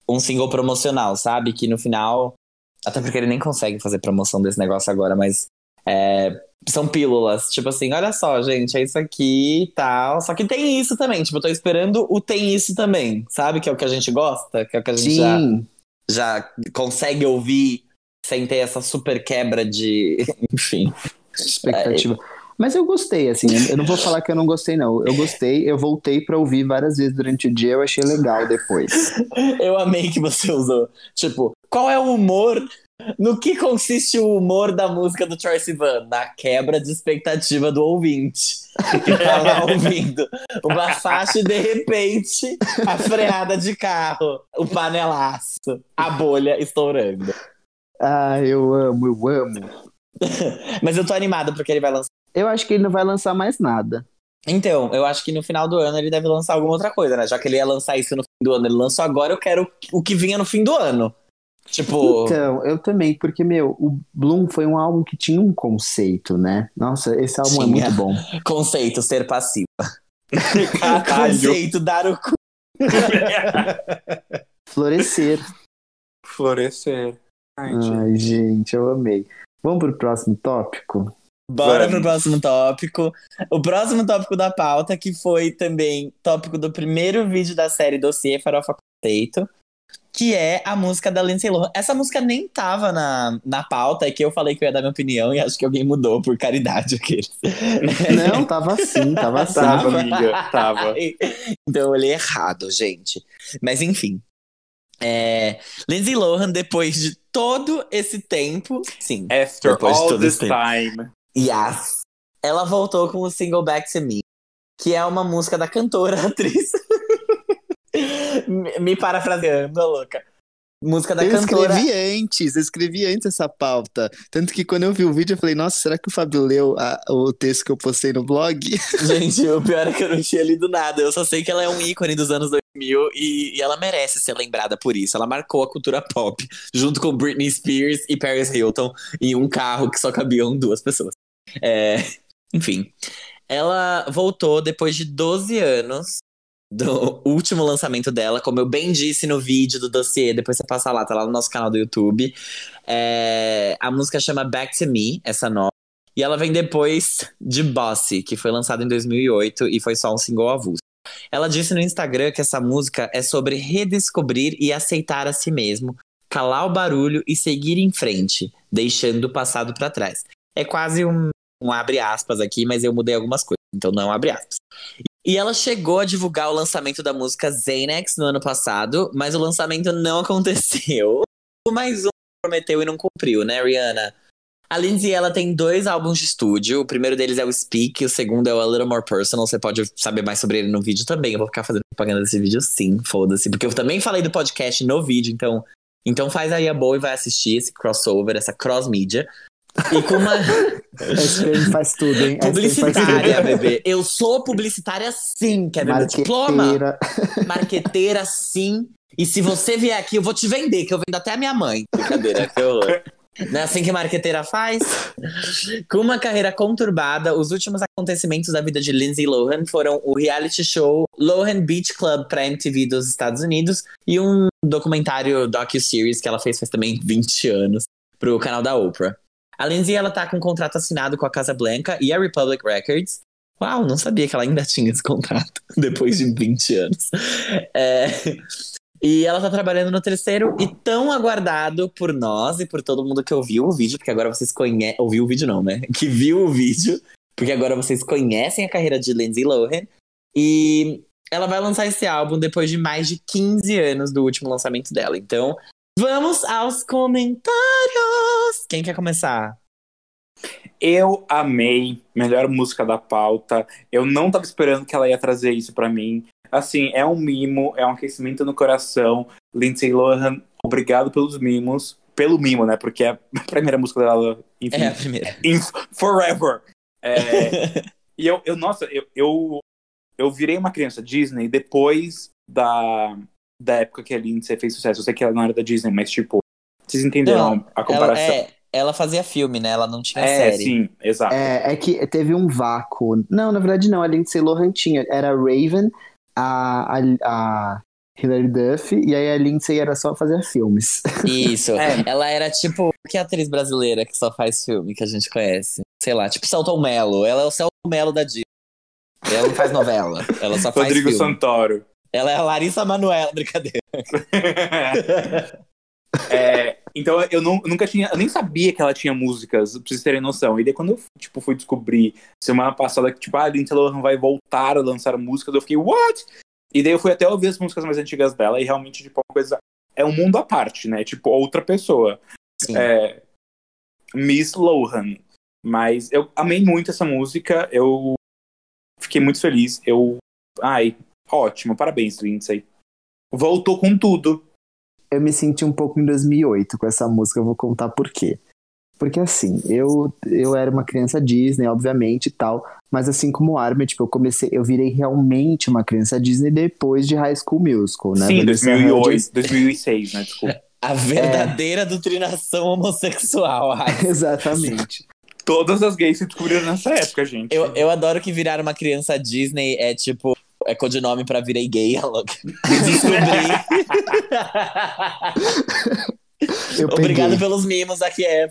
um single promocional, sabe? Que no final, até porque ele nem consegue fazer promoção desse negócio agora, mas é, são pílulas. Tipo assim, olha só, gente, é isso aqui e tal. Só que tem isso também, tipo, eu tô esperando o tem isso também, sabe? Que é o que a gente gosta, que é o que a gente já já consegue ouvir sem ter essa super quebra de. <laughs> Enfim. expectativa. Mas eu gostei, assim, eu não vou falar que eu não gostei, não. Eu gostei, eu voltei pra ouvir várias vezes durante o dia, eu achei legal depois. <laughs> Eu amei que você usou. Tipo, qual é o humor? No que consiste o humor da música do Troye Sivan? Na quebra de expectativa do ouvinte. Que tá lá <laughs> ouvindo. Uma faixa e de repente a freada de carro, o panelaço, a bolha estourando. Ah, eu amo, eu amo. <laughs> Mas eu tô animado porque ele vai lançar. Eu acho que ele não vai lançar mais nada. Então, eu acho que no final do ano ele deve lançar alguma outra coisa, né? Já que ele ia lançar isso no fim do ano, ele lançou agora, eu quero o que vinha no fim do ano. Tipo, Então, eu também, porque, meu, o Bloom foi um álbum que tinha um conceito, né? Nossa, esse álbum é Tinha. muito bom. <laughs> conceito ser passiva. <laughs> Conceito dar o cu. <laughs> Florescer. Florescer. Ai, gente. Ai, gente, eu amei. Vamos pro próximo tópico? Bora Vamos. pro próximo tópico. O próximo tópico da pauta, que foi também tópico do primeiro vídeo da série Dossiê Farofa Conceito, que é a música da Lindsay Lohan. Essa música nem tava na, na pauta, é que eu falei que eu ia dar minha opinião e acho que alguém mudou por caridade aqueles. <laughs> Não, tava assim, tava assim. Tava, amiga, tava. Então eu olhei errado, gente. Mas enfim. É, Lindsay Lohan, depois de todo esse tempo, sim, After Depois de all todo this esse tempo. time. Yes. Ela voltou com o single Back to Me, que é uma música da cantora <laughs> atriz. me, parafraseando, louca. Música da Eu cantora. escrevi antes, eu escrevi antes essa pauta. Tanto que quando eu vi o vídeo, eu falei, nossa, será que o Fábio leu a- o texto que eu postei no blog? <laughs> Gente, o pior é que eu não tinha lido nada. Eu só sei que ela é um ícone dos anos 2000 e, e ela merece ser lembrada por isso. Ela marcou a cultura pop, junto com Britney Spears e Paris Hilton, em um carro que só cabiam duas pessoas. É, enfim, ela voltou depois de 12 anos do último lançamento dela, como eu bem disse no vídeo do dossiê, depois você passa lá, tá lá no nosso canal do YouTube. É, a música chama Back to Me, essa nova. E ela vem depois de Bossy, que foi lançada em 2008 e foi só um single avulso. Ela disse no Instagram que essa música é sobre redescobrir e aceitar a si mesmo, calar o barulho e seguir em frente, deixando o passado pra trás. É quase um, um abre aspas aqui, mas eu mudei algumas coisas, então não abre aspas. E ela chegou a divulgar o lançamento da música Xanax no ano passado, mas o lançamento não <laughs> aconteceu. Mais um prometeu e não cumpriu, né, Rihanna? A Lindsay, ela tem dois álbuns de estúdio. O primeiro deles é o Speak, o segundo é o A Little More Personal. Você pode saber mais sobre ele no vídeo também. Eu vou ficar fazendo propaganda desse vídeo sim, foda-se. Porque eu também falei do podcast no vídeo, então... Então faz aí a boa e vai assistir esse crossover, essa cross-mídia. E com uma <laughs> SPM faz tudo, hein? Publicitária, tudo. bebê. Eu sou publicitária sim, quer ver meu diploma? Marqueteira. Marqueteira sim. E se você vier aqui, eu vou te vender, que eu vendo até a minha mãe. Brincadeira, que horror. Não é assim que marqueteira faz? Com uma carreira conturbada, os últimos acontecimentos da vida de Lindsay Lohan foram o reality show Lohan Beach Club para MTV dos Estados Unidos e um documentário docu-series que ela fez faz também 20 anos pro canal da Oprah. A Lindsay, ela tá com um contrato assinado com a Casa Blanca e a Republic Records. Uau, não sabia que ela ainda tinha esse contrato <laughs> depois de 20 anos. É... E ela tá trabalhando no terceiro e tão aguardado por nós e por todo mundo que ouviu o vídeo, porque agora vocês conhecem. Ouviu o vídeo, não, né? Que viu o vídeo, porque agora vocês conhecem a carreira de Lindsay Lohan. E ela vai lançar esse álbum depois de mais de 15 anos do último lançamento dela. Então, vamos aos comentários! Quem quer começar? Eu amei, melhor música da pauta. Eu não tava esperando que ela ia trazer isso pra mim. Assim, é um mimo, é um aquecimento no coração. Lindsay Lohan, obrigado pelos mimos. Pelo mimo, né? Porque é <laughs> a primeira música dela, enfim. É a primeira. forever. É, <laughs> e eu, eu nossa, eu, eu, eu virei uma criança Disney depois da, da época que a Lindsay fez sucesso. Eu sei que ela não era da Disney, mas tipo, vocês entenderam Não, a comparação? Ela, é, ela fazia filme, né? Ela não tinha É, série. sim, exato. É, é que teve um vácuo. Não, na verdade não, a Lindsay Lohan tinha. Era a Raven, a, a, a Hilary Duff, e aí a Lindsay era só fazer filmes. <laughs> Isso. É. Ela era tipo, que atriz brasileira que só faz filme que a gente conhece? Sei lá, tipo Celton Mello. Ela é o Celton Mello da Disney. Ela não faz novela, ela só faz Rodrigo filme. Santoro. Ela é a Larissa Manoela, brincadeira. <laughs> É, então eu não- nunca tinha, eu nem sabia que ela tinha músicas, pra vocês terem noção. E daí quando eu tipo, fui descobrir semana passada que tipo, ah, a Lindsay Lohan vai voltar a lançar músicas, eu fiquei, what? E daí eu fui até ouvir as músicas mais antigas dela e realmente, tipo, uma coisa. É um mundo à parte, né? Tipo, outra pessoa. Sim. É, Miss Lohan. Mas eu amei muito essa música, eu fiquei muito feliz. Eu. Ai, ótimo, parabéns, Lindsay. Voltou com tudo. Eu me senti um pouco em 2008 com essa música, eu vou contar por quê. Porque assim, eu, eu era uma criança Disney, obviamente e tal, mas assim como o Armin, tipo, eu comecei, eu virei realmente uma criança Disney depois de High School Musical, né? Sim, Vanessa 2008, Hudgens- 2006, né? Desculpa. <laughs> A verdadeira doutrinação homossexual. <laughs> Exatamente. Todas as gays se descobriram nessa época, gente. Eu, eu adoro que virar uma criança Disney é tipo. É codinome pra virei gay, a louca. <laughs> Descobri. Eu Obrigado peguei, pelos mimos aqui, é.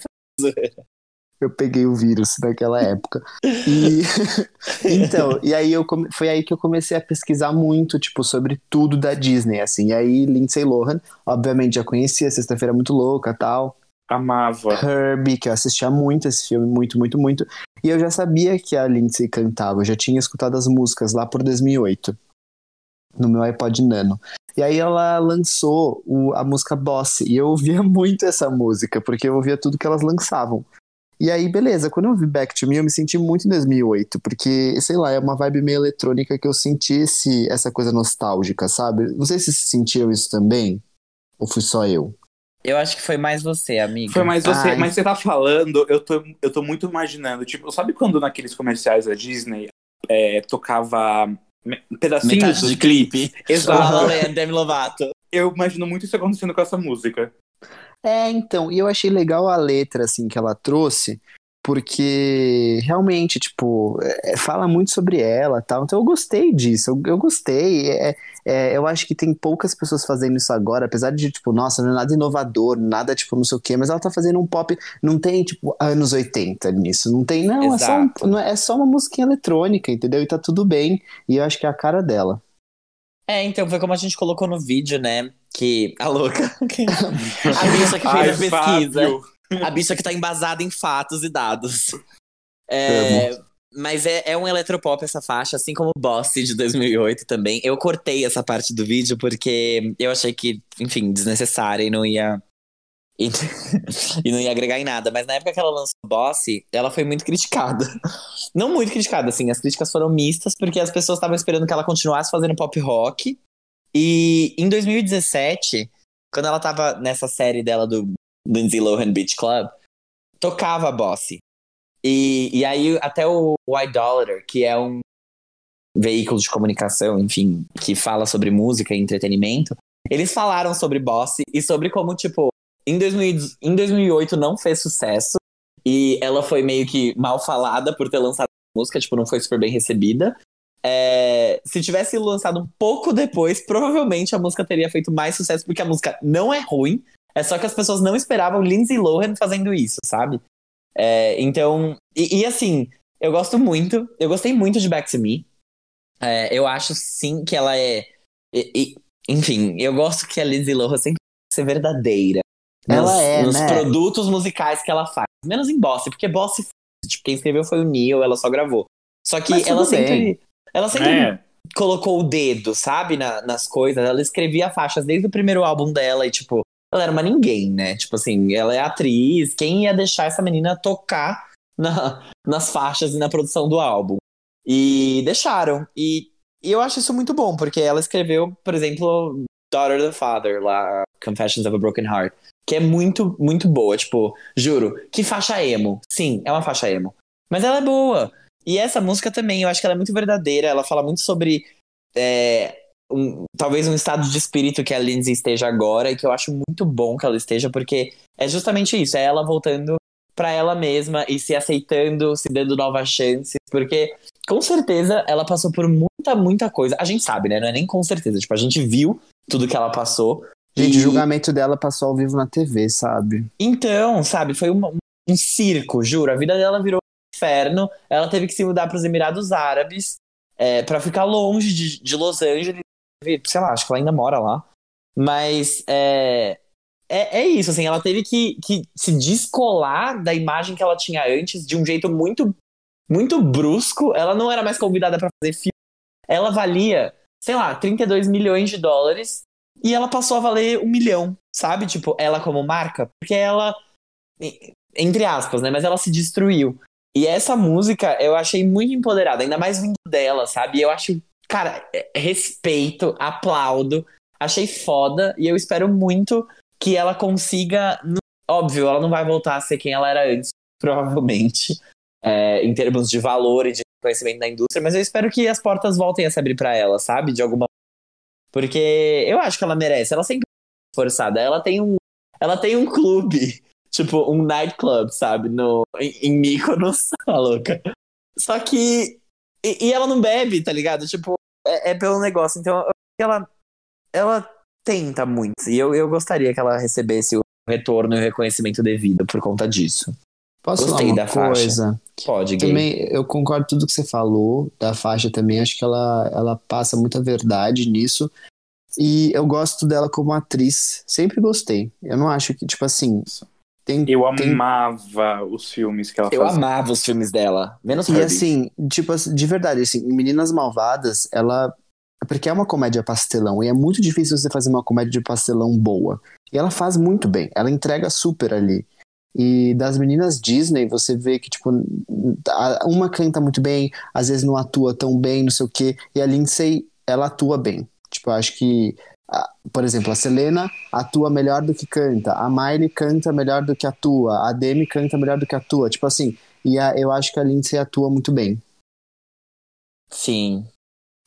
eu peguei o vírus naquela época. E <laughs> então, e aí eu come- foi aí que eu comecei a pesquisar muito, tipo, sobre tudo da Disney, assim. E aí Lindsay Lohan, obviamente já conhecia Sexta-feira Muito Louca, tal. Amava. Herbie, que eu assistia muito esse filme, muito, muito, muito. E eu já sabia que a Lindsay cantava, eu já tinha escutado as músicas lá por 2008, no meu iPod Nano. E aí ela lançou o- a música Boss, e eu ouvia <laughs> muito essa música, porque eu ouvia tudo que elas lançavam. E aí, beleza, quando eu vi Back to Me, eu me senti muito em 2008, porque, sei lá, é uma vibe meio eletrônica que eu senti esse, essa coisa nostálgica, sabe? Não sei se vocês sentiram isso também, ou fui só eu. Eu acho que foi mais você, amiga. Foi mais você, Ai. mas você tá falando, eu tô, eu tô muito imaginando, tipo, sabe quando naqueles comerciais da Disney é, tocava pedacinhos Metade de clipe. La La Exato. Land, <laughs> Demi Lovato. Eu imagino muito isso acontecendo com essa música. É, então, e eu achei legal a letra, assim, que ela trouxe, porque realmente, tipo, é, fala muito sobre ela tal. Então eu gostei disso, eu, eu gostei. É, é, eu acho que tem poucas pessoas fazendo isso agora, apesar de, tipo, nossa, não é nada inovador, nada, tipo, não sei o quê, mas ela tá fazendo um pop, não tem, tipo, anos 80 nisso, não tem, não, é só, um- é, é só uma musiquinha eletrônica, entendeu? E tá tudo bem, e eu acho que é a cara dela. É, então, foi como a gente colocou no vídeo, né? Que. A louca. <laughs> a bicha que fez Ai, a pesquisa. Fábio. A bicha que tá embasada em fatos e dados. É, mas é, é um eletropop essa faixa, assim como o Boss de 2008 também. Eu cortei essa parte do vídeo porque eu achei que, enfim, desnecessária e não ia. E, <laughs> e não ia agregar em nada. Mas na época que ela lançou Boss, ela foi muito criticada. <laughs> Não muito criticada, assim. As críticas foram mistas porque as pessoas estavam esperando que ela continuasse fazendo pop rock. E em 2017, quando ela tava nessa série dela do Lindsay Lohan Beach Club, tocava Bossy. E, e aí até o, Idolater, que é um veículo de comunicação, enfim, que fala sobre música e entretenimento, eles falaram sobre Bossy e sobre como, tipo, em, 2000, em 2008 não fez sucesso. E ela foi meio que mal falada por ter lançado a música, tipo, não foi super bem recebida. É, se tivesse lançado um pouco depois, provavelmente a música teria feito mais sucesso, porque a música não é ruim, é só que as pessoas não esperavam Lindsay Lohan fazendo isso, sabe? É, então, e, e, assim, eu gosto muito, eu gostei muito de Back to Me. É, eu acho sim que ela é. E, e, enfim, eu gosto que a Lindsay Lohan sempre ser verdadeira. Ela nos, é, nos né? produtos musicais que ela faz. Menos em Boss, porque Boss, tipo, quem escreveu foi o Neil, ela só gravou. Só que Mas ela bem. sempre. Ela sempre É. colocou o dedo, sabe, na- nas coisas. Ela escrevia faixas desde o primeiro álbum dela e, tipo, ela era uma ninguém, né? Tipo assim, ela é atriz. Quem ia deixar essa menina tocar na- nas faixas e na produção do álbum? E deixaram. E, e eu acho isso muito bom, porque ela escreveu, por exemplo, Daughter of the Father, lá, Confessions of a Broken Heart, que é muito, muito boa. Tipo, juro, que faixa emo. Sim, é uma faixa emo. Mas ela é boa. E essa música também, eu acho que ela é muito verdadeira. Ela fala muito sobre é, um- talvez um estado de espírito que a Lindsay esteja agora e que eu acho muito bom que ela esteja, porque é justamente isso, é ela voltando pra ela mesma e se aceitando, se dando novas chances, porque com certeza ela passou por muita, muita coisa. A gente sabe, né? Não é nem com certeza, tipo, a gente viu tudo que ela passou. Gente, E- o julgamento dela passou ao vivo na TV, sabe? Então, sabe, foi uma- um circo, juro. A vida dela virou um inferno. Ela teve que se mudar para os Emirados Árabes é, para ficar longe de, de Los Angeles. Sei lá, acho que ela ainda mora lá. Mas é, é, é isso, assim, ela teve que, que se descolar da imagem que ela tinha antes de um jeito muito, muito brusco. Ela não era mais convidada para fazer filme. Ela valia, sei lá, 32 milhões de dólares e ela passou a valer um milhão, sabe? Tipo, ela como marca, porque ela, entre aspas, né? Mas ela se destruiu. E essa música eu achei muito empoderada, ainda mais vindo dela, sabe? Eu acho, cara, é- respeito, aplaudo, achei foda e eu espero muito que ela consiga. Óbvio, ela não vai voltar a ser quem ela era antes, provavelmente, é, em termos de valor e de conhecimento da indústria, mas eu espero que as portas voltem a se abrir pra ela, sabe? De alguma porque eu acho que ela merece. Ela sempre forçada. Ela tem um, ela tem um clube, tipo um nightclub, sabe, no em, em Mykonos, a <laughs> louca. Só que e, e ela não bebe, tá ligado? Tipo, é, é pelo negócio. Então, eu acho que ela ela tenta muito. E eu, eu gostaria que ela recebesse o retorno e o reconhecimento devido por conta disso. Posso Gostei falar da uma faixa. coisa? Pode, gay. Também eu concordo com tudo que você falou da faixa também. Acho que ela, ela passa muita verdade nisso. E eu gosto dela como atriz. Sempre gostei. Eu não acho que, tipo assim. Tem, Eu tem- amava os filmes que ela Eu fazia. amava os filmes dela. Menos E Herbie. assim, tipo, assim, de verdade, assim, Meninas Malvadas, ela. Porque é uma comédia pastelão, e é muito difícil você fazer uma comédia de pastelão boa. E ela faz muito bem, ela entrega super ali. E das meninas Disney, você vê que, tipo, uma canta muito bem, às vezes não atua tão bem, não sei o quê. E a Lindsay, ela atua bem. Tipo, eu acho que, por exemplo, a Selena atua melhor do que canta, a Miley canta melhor do que atua, a Demi canta melhor do que atua. Tipo assim, e a- eu acho que a Lindsay atua muito bem. Sim.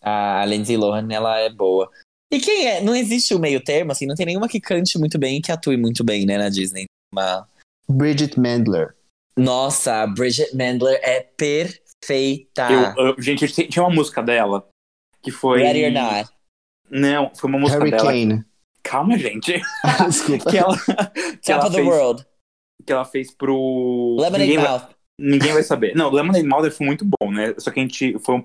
A Lindsay Lohan, ela é boa. E quem é? Não existe o meio termo, assim, não tem nenhuma que cante muito bem e que atue muito bem, né, na Disney. Uma... Bridget Mandler. Nossa, a Bridget Mandler é perfeita. Eu, eu- gente, tinha uma música dela que foi. Ready or Not. Não, foi uma música dela. Hurricane. Calma, gente. <laughs> Desculpa. Que ela, que Top ela of the fez, World. que ela fez pro. Lemonade ninguém, vai, Mouth. ninguém vai saber. Não, Lemonade Mouth foi muito bom, né? Só que a gente. Foi um,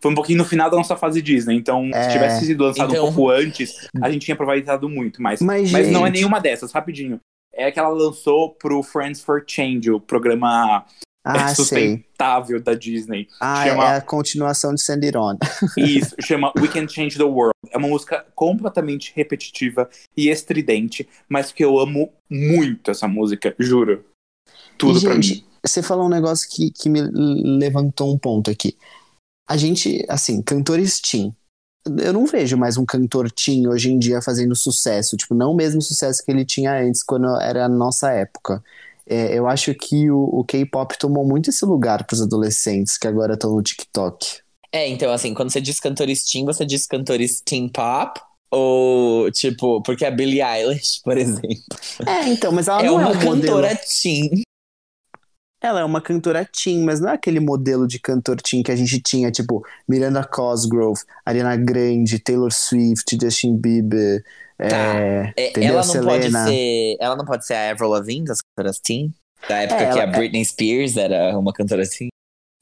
foi um pouquinho no final da nossa fase Disney. Então, É. se tivesse sido lançado Então- um pouco antes, a gente tinha aproveitado muito. Mas, Mas, mas não é gente, nenhuma dessas, rapidinho. É que ela lançou pro Friends for Change, o programa Ah, sei. sustentável da Disney. Ah, Chama- é a continuação de Send It On. <laughs> Isso, chama We Can Change the World. É uma música completamente repetitiva e estridente, mas que eu amo muito essa música, juro. Tudo e, pra gente, mim. você falou um negócio que, que me levantou um ponto aqui. A gente, assim, cantores teen. Eu não vejo mais um cantor teen hoje em dia fazendo sucesso. Tipo, não o mesmo sucesso que ele tinha antes, quando era a nossa época. É, eu acho que o, o K-pop tomou muito esse lugar pros adolescentes que agora estão no TikTok. É, então, assim, quando você diz cantores teen, você diz cantores teen pop Ou, tipo, porque a Billie Eilish, <laughs> por exemplo, É, então, mas ela é não uma é um modelo. cantora teen. Ela é uma cantora teen, mas não é aquele modelo de cantor teen que a gente tinha, tipo, Miranda Cosgrove, Ariana Grande, Taylor Swift, Justin Bieber, Tá. é, É, entendeu? ela não pode ser. Ela não pode ser a Avril Lavigne das cantoras teen? Da época É, que a ela- Britney Spears era uma cantora teen?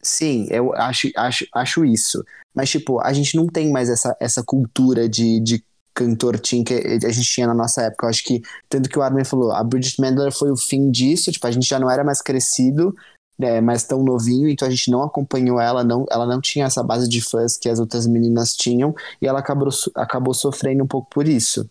Sim, eu acho, acho, acho isso. Mas, tipo, a gente não tem mais essa, essa cultura de, de cantor teen que a gente tinha na nossa época. Eu acho que, tanto que o Armin falou, a Bridget Mendler foi o fim disso, tipo, a gente já não era mais crescido, né, mais tão novinho, então a gente não acompanhou ela, não, ela não tinha essa base de fãs que as outras meninas tinham, e ela acabou, acabou sofrendo um pouco por isso.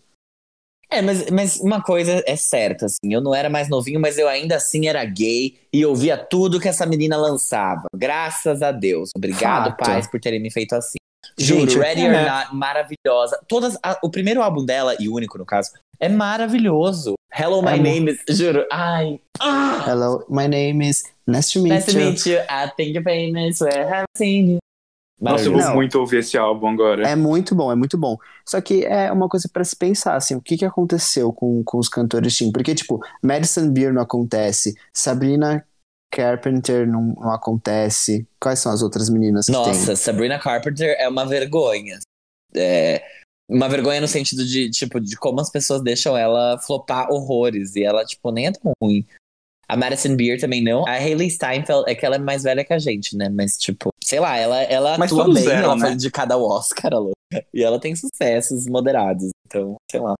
É, mas, mas uma coisa é certa, assim, eu não era mais novinho, mas eu ainda assim era gay e ouvia tudo que essa menina lançava. Graças a Deus. Obrigado, Fato. pais, por terem me feito assim. Juro, Gente, Ready é. or Not, maravilhosa. Todas, a- o primeiro álbum dela, e o único no caso, é maravilhoso. Hello, my É name is. Juro, ai. Ah, Hello, my name is Nice to meet nice to you. meet you. I think you're famous. Where have seen you? Nossa, eu vou Não. muito ouvir esse álbum agora. É muito bom, é muito bom. Só que é uma coisa pra se pensar, assim, o que que aconteceu com, com os cantores teen? Porque, tipo, Madison Beer não acontece, Sabrina Carpenter não, não acontece. Quais são as outras meninas que Nossa, tem? Sabrina Carpenter é uma vergonha. É, uma vergonha no sentido de, tipo, de como as pessoas deixam ela flopar horrores. E ela, tipo, nem é tão ruim. A Madison Beer também não. A Hayley Steinfeld é que ela é mais velha que a gente, né? Mas, tipo, sei lá, ela, ela Mas atua bem, eram, ela né? foi de cada Oscar, louca. E ela tem sucessos moderados. Então, sei lá.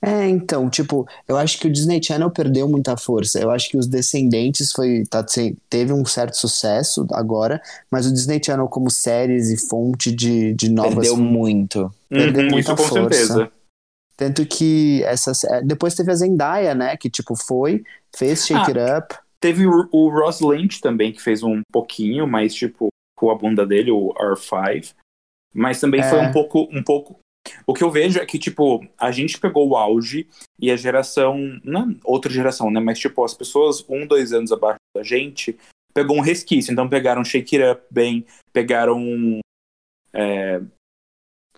É, então, tipo, eu acho que o Disney Channel perdeu muita força. Eu acho que os Descendentes foi, tá, teve um certo sucesso agora, mas o Disney Channel como séries e fonte de, de novas Perdeu muito. perdeu Uhum, muita isso com força. certeza. Tanto que essa depois teve a Zendaya, né, que tipo foi, fez Shake Ah. It Up. Teve o, o Ross Lynch também, que fez um pouquinho, mas tipo, com a bunda dele, o R5. Mas também foi É. um pouco, um pouco. O que eu vejo é que, tipo, a gente pegou o auge e a geração. Não outra geração, né? Mas, tipo, as pessoas um, dois anos abaixo da gente pegou um resquício. Então pegaram Shake It Up bem, pegaram. É...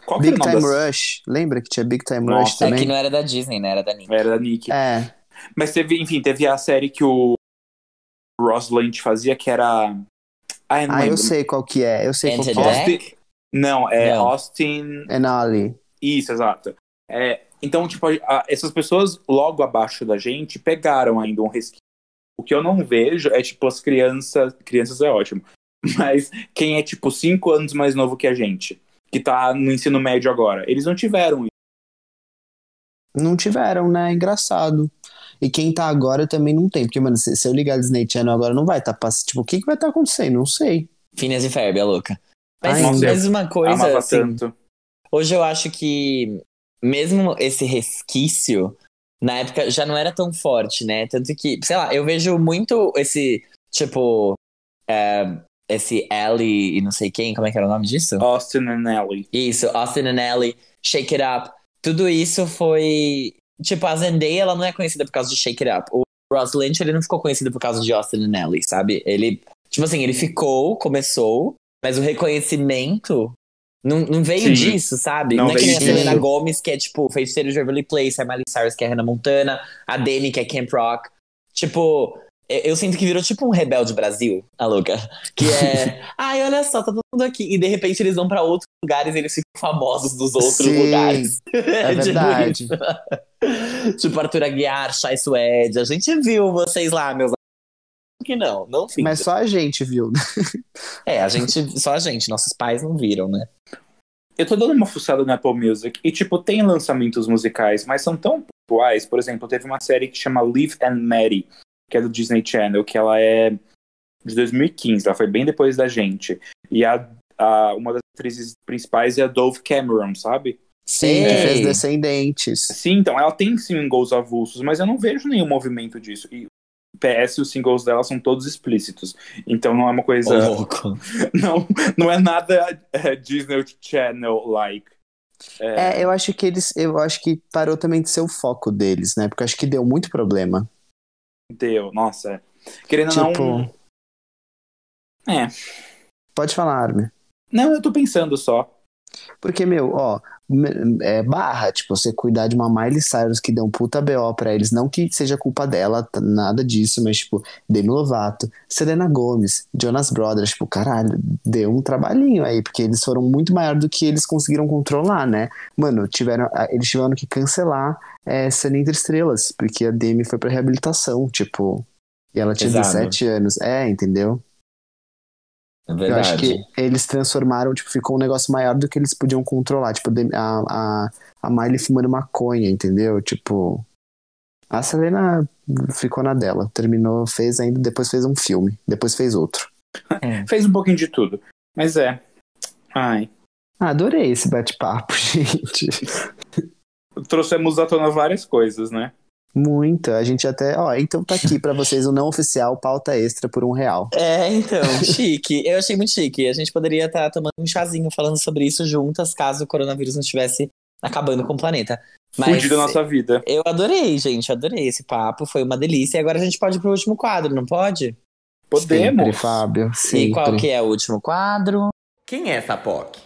Qual que Big Time das... Rush, lembra que tinha Big Time Nossa, Rush É também? que não era da Disney, né? Era da Nick. Era da Nick. É, Mas teve, enfim, teve a série que o Ross Lynch fazia, que era. Ah, eu não ah, eu sei qual que é, eu sei qual Enter que é. Deck? Não, é Não. Austin. Enali. Isso, exato. É, então, tipo, a- essas pessoas logo abaixo da gente pegaram ainda um resquício. O que eu não vejo é, tipo, as crianças. Crianças é ótimo. <laughs> Mas quem é, tipo, cinco anos mais novo que a gente, que tá no ensino médio agora, eles não tiveram isso. Não tiveram, né? Engraçado. E quem tá agora também não tem, porque, mano, se, se eu ligar Disney Channel agora não vai tá passando. Tipo, o que que vai estar tá acontecendo? Não sei. Phineas e Ferb, a louca. Mas, Ai, mas uma coisa, Amava assim, tanto. Hoje eu acho que mesmo esse resquício, na época já não era tão forte, né? Tanto que, sei lá, eu vejo muito esse, tipo, é, esse Ellie e não sei quem, como é que era o nome disso? Austin and Ellie. Isso, Austin and Ellie, Shake It Up. Tudo isso foi. Tipo, a Zendaya, ela não é conhecida por causa de Shake It Up. O Ross Lynch, ele não ficou conhecido por causa de Austin and Ellie, sabe? Ele, tipo assim, ele ficou, começou, mas o reconhecimento não, não veio Sim. disso, sabe? Não Não, é que nem a Selena. Gomes, que é, tipo, feiticeiro de Beverly Place, a Miley Cyrus, que é Hannah Montana, a Demi, que é Camp Rock. Tipo, eu, sinto que virou tipo um Rebelde Brasil, a louca. Que é, <laughs> ai, olha só, tá todo mundo aqui. E de repente eles vão pra outros lugares e eles ficam famosos dos outros Sim, lugares. É <laughs> tipo verdade. isso. tipo Arthur Aguiar, Chai Suede. A gente viu vocês lá, meus amigos. Que não, não finge. Mas só a gente viu. <laughs> É, a gente, só a gente, nossos pais não viram, né? Eu tô dando uma fuçada no Apple Music e, tipo, tem lançamentos musicais, mas são tão pontuais. Por exemplo, teve uma série que chama Live and Mary, que é do Disney Channel, que ela é de 2015, ela foi bem depois da gente. E a, a- uma das atrizes principais é a Dove Cameron, sabe? Sim, que fez Descendentes. Sim, então, ela tem singles avulsos, mas eu não vejo nenhum movimento disso. E PS, os singles dela são todos explícitos. Então não é uma coisa. louco. <laughs> Não, não é nada é, Disney Channel-like. É, eu acho que eles. Eu acho que parou também de ser o foco deles, né? Porque eu acho que deu muito problema. Deu, nossa. é. Querendo Tipo. não. É. Pode falar, Armin. Não, eu tô pensando só. Porque, meu, ó, é barra, tipo, você cuidar de uma Miley Cyrus que deu um puta BO pra eles, não que seja culpa dela, t- nada disso, mas, tipo, Demi Lovato, Selena Gomez, Jonas Brothers, tipo, caralho, deu um trabalhinho aí, porque eles foram muito maior do que eles conseguiram controlar, né? Mano, tiveram, eles tiveram que cancelar é, Sunny Entre Estrelas, porque a Demi foi pra reabilitação, tipo, e ela tinha Pesado. 17 anos. É, entendeu? É Eu acho verdade. que eles transformaram, tipo, ficou um negócio maior do que eles podiam controlar. Tipo, a, a, a Miley fumando maconha, entendeu? Tipo. A Selena ficou na dela. Terminou, fez ainda, depois fez um filme. Depois fez outro. <laughs> Fez um pouquinho de tudo. Mas é. Ai. Ah, adorei esse bate-papo, <laughs> gente. Trouxemos à tona várias coisas, né? Muito. A gente até. Ó, então tá aqui pra vocês o não oficial pauta extra por um real. É, então, <laughs> chique. Eu achei muito chique. A gente poderia estar tomando um chazinho falando sobre isso juntas, caso o coronavírus não estivesse acabando com o planeta. Mas Fude da nossa vida. eu adorei, gente. Adorei esse papo. Foi uma delícia. E agora a gente pode ir pro último quadro, não pode? Podemos. Sempre, Fábio. Sempre. E qual que é o último quadro? Quem é essa POC?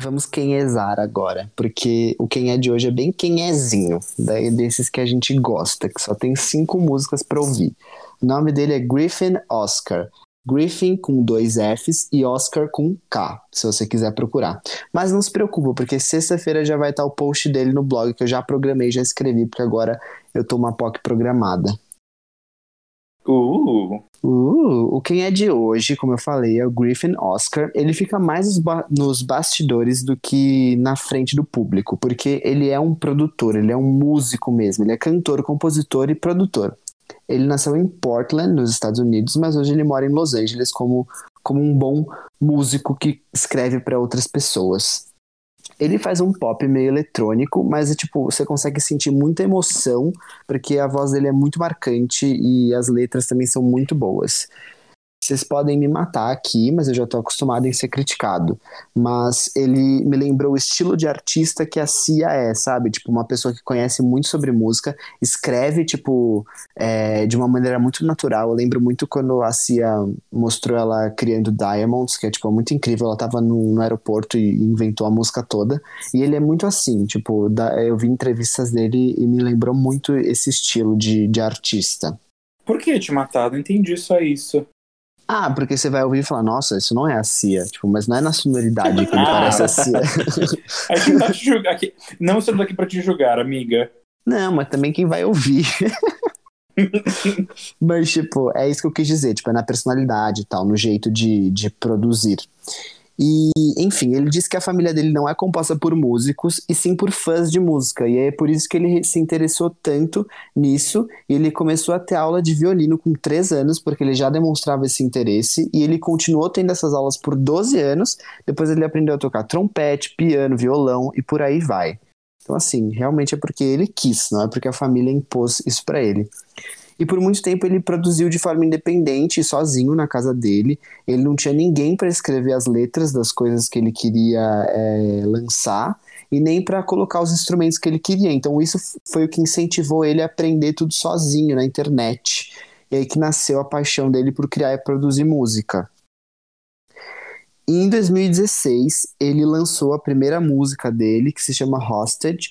Vamos quenhezar agora, porque o quem é de hoje é bem quenhezinho, daí desses que a gente gosta, que só tem cinco músicas pra ouvir. O nome dele é Griffin Oscar. Griffin com dois Fs e Oscar com K, se você quiser procurar. Mas não se preocupa, porque sexta-feira já vai estar o post dele no blog, que eu já programei, já escrevi, porque agora eu tô uma POC programada. Uh, Uh, o quem é de hoje, como eu falei, é o Griffin Oscar. Ele fica mais nos, ba- nos bastidores do que na frente do público, porque ele é um produtor, ele é um músico mesmo, ele é cantor, compositor e produtor. Ele nasceu em Portland, nos Estados Unidos, mas hoje ele mora em Los Angeles como, como um bom músico que escreve para outras pessoas. Ele faz um pop meio eletrônico, mas é tipo, você consegue sentir muita emoção, porque a voz dele é muito marcante e as letras também são muito boas. Vocês podem me matar aqui, mas eu já tô acostumado em ser criticado. Mas ele me lembrou o estilo de artista que a Cia é, sabe? Tipo, uma pessoa que conhece muito sobre música, escreve, tipo, é, de uma maneira muito natural. Eu lembro muito quando a Cia mostrou ela criando Diamonds, que é, tipo, muito incrível. Ela tava no, no aeroporto e inventou a música toda. E ele é muito assim, tipo, da- eu vi entrevistas dele e me lembrou muito esse estilo de, de artista. por que te matar? Não entendi só isso. Ah, porque você vai ouvir e falar, nossa, isso não é a Cia, tipo, mas não é na sonoridade que ele parece a Cia. A gente tá te julgar aqui. Não estamos aqui pra te julgar, amiga. Não, mas também quem vai ouvir. <laughs> mas, tipo, é isso que eu quis dizer, tipo, é na personalidade e tal, no jeito de, de produzir. E, enfim, ele disse que a família dele não é composta por músicos, e sim por fãs de música. E é por isso que ele se interessou tanto nisso. E ele começou a ter aula de violino com 3 anos, porque ele já demonstrava esse interesse. E ele continuou tendo essas aulas por 12 anos. Depois ele aprendeu a tocar trompete, piano, violão e por aí vai. Então, assim, realmente é porque ele quis, não é porque a família impôs isso pra ele. E por muito tempo ele produziu de forma independente, sozinho na casa dele. Ele não tinha ninguém para escrever as letras das coisas que ele queria é, lançar e nem para colocar os instrumentos que ele queria. Então isso foi o que incentivou ele a aprender tudo sozinho na internet. E aí que nasceu a paixão dele por criar e produzir música. E em 2016, ele lançou a primeira música dele, que se chama Hostage,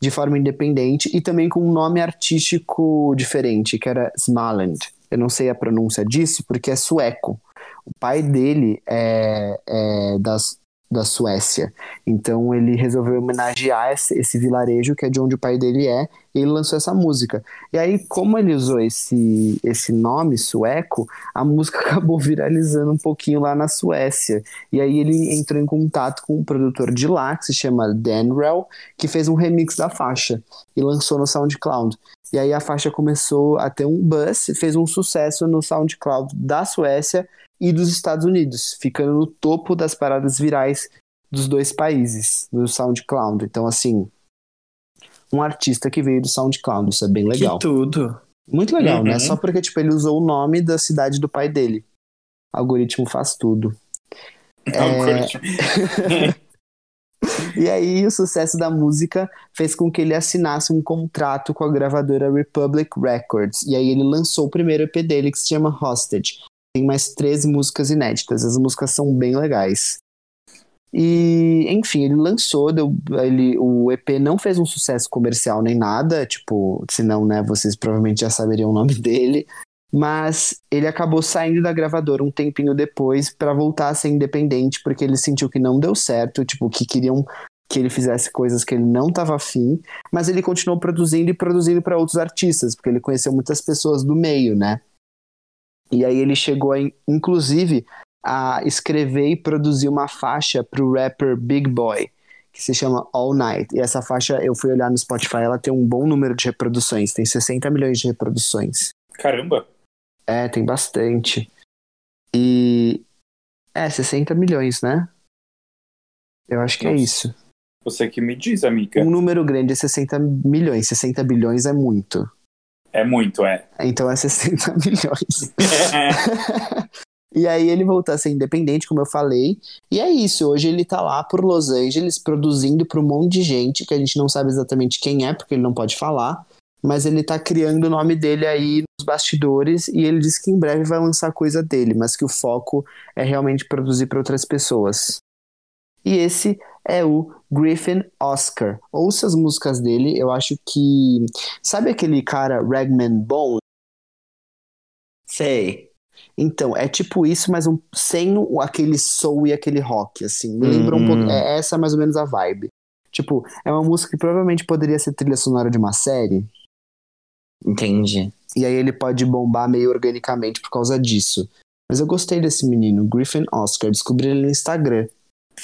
de forma independente e também com um nome artístico diferente, que era Smaland. Eu não sei a pronúncia disso porque é sueco. O pai dele é, é das, da Suécia. Então ele resolveu homenagear esse, esse vilarejo que é de onde o pai dele é, e ele lançou essa música. E aí, como ele usou esse, esse nome sueco, a música <laughs> acabou viralizando um pouquinho lá na Suécia. E aí ele entrou em contato com um produtor de lá, que se chama Danrell, que fez um remix da faixa e lançou no SoundCloud. E aí a faixa começou a ter um buzz, fez um sucesso no SoundCloud da Suécia e dos Estados Unidos, ficando no topo das paradas virais dos dois países, do SoundCloud. Então, assim, um artista que veio do SoundCloud, isso é bem legal. Que tudo. Muito legal, Uhum. né? Só porque, tipo, ele usou o nome da cidade do pai dele. O algoritmo faz tudo. Algoritmo. <laughs> E aí, o sucesso da música fez com que ele assinasse um contrato com a gravadora Republic Records. E aí, ele lançou o primeiro EP dele, que se chama Hostage. Tem mais 13 músicas inéditas. As músicas são bem legais. E, enfim, ele lançou, deu, ele, o EP não fez um sucesso comercial nem nada, tipo, senão, né, vocês provavelmente já saberiam o nome <laughs> dele. Mas ele acabou saindo da gravadora um tempinho depois para voltar a ser independente, porque ele sentiu que não deu certo, tipo, que queriam que ele fizesse coisas que ele não estava afim, mas ele continuou produzindo e produzindo para outros artistas, porque ele conheceu muitas pessoas do meio, né? E aí ele chegou, a, inclusive, a escrever e produzir uma faixa pro rapper Big Boy, que se chama All Night. E essa faixa, eu fui olhar no Spotify, ela tem um bom número de reproduções, tem 60 milhões de reproduções. Caramba! É, tem bastante. E. É, 60 milhões, né? Eu acho que é Nossa. isso. Você que me diz, amiga. Um número grande é 60 milhões. 60 bilhões é muito. É muito, é. Então é <laughs> 60 milhões. <laughs> E aí ele voltou a ser independente, como eu falei. E é isso, hoje ele tá lá por Los Angeles produzindo para um monte de gente que a gente não sabe exatamente quem é, porque ele não pode falar. Mas ele tá criando o nome dele aí nos bastidores e ele disse que em breve vai lançar coisa dele, mas que o foco é realmente produzir para outras pessoas. E esse é o Griffin Oscar. Ouça as músicas dele, eu acho que. Sabe aquele cara Ragman Bone? Sei. Então, é tipo isso, mas um, sem aquele soul e aquele rock, assim. Me lembra um pouco. Hum. É essa mais ou menos a vibe. Tipo, é uma música que provavelmente poderia ser trilha sonora de uma série. Entendi. E aí ele pode bombar meio organicamente por causa disso. Mas eu gostei desse menino, Griffin Oscar. Descobri ele no Instagram.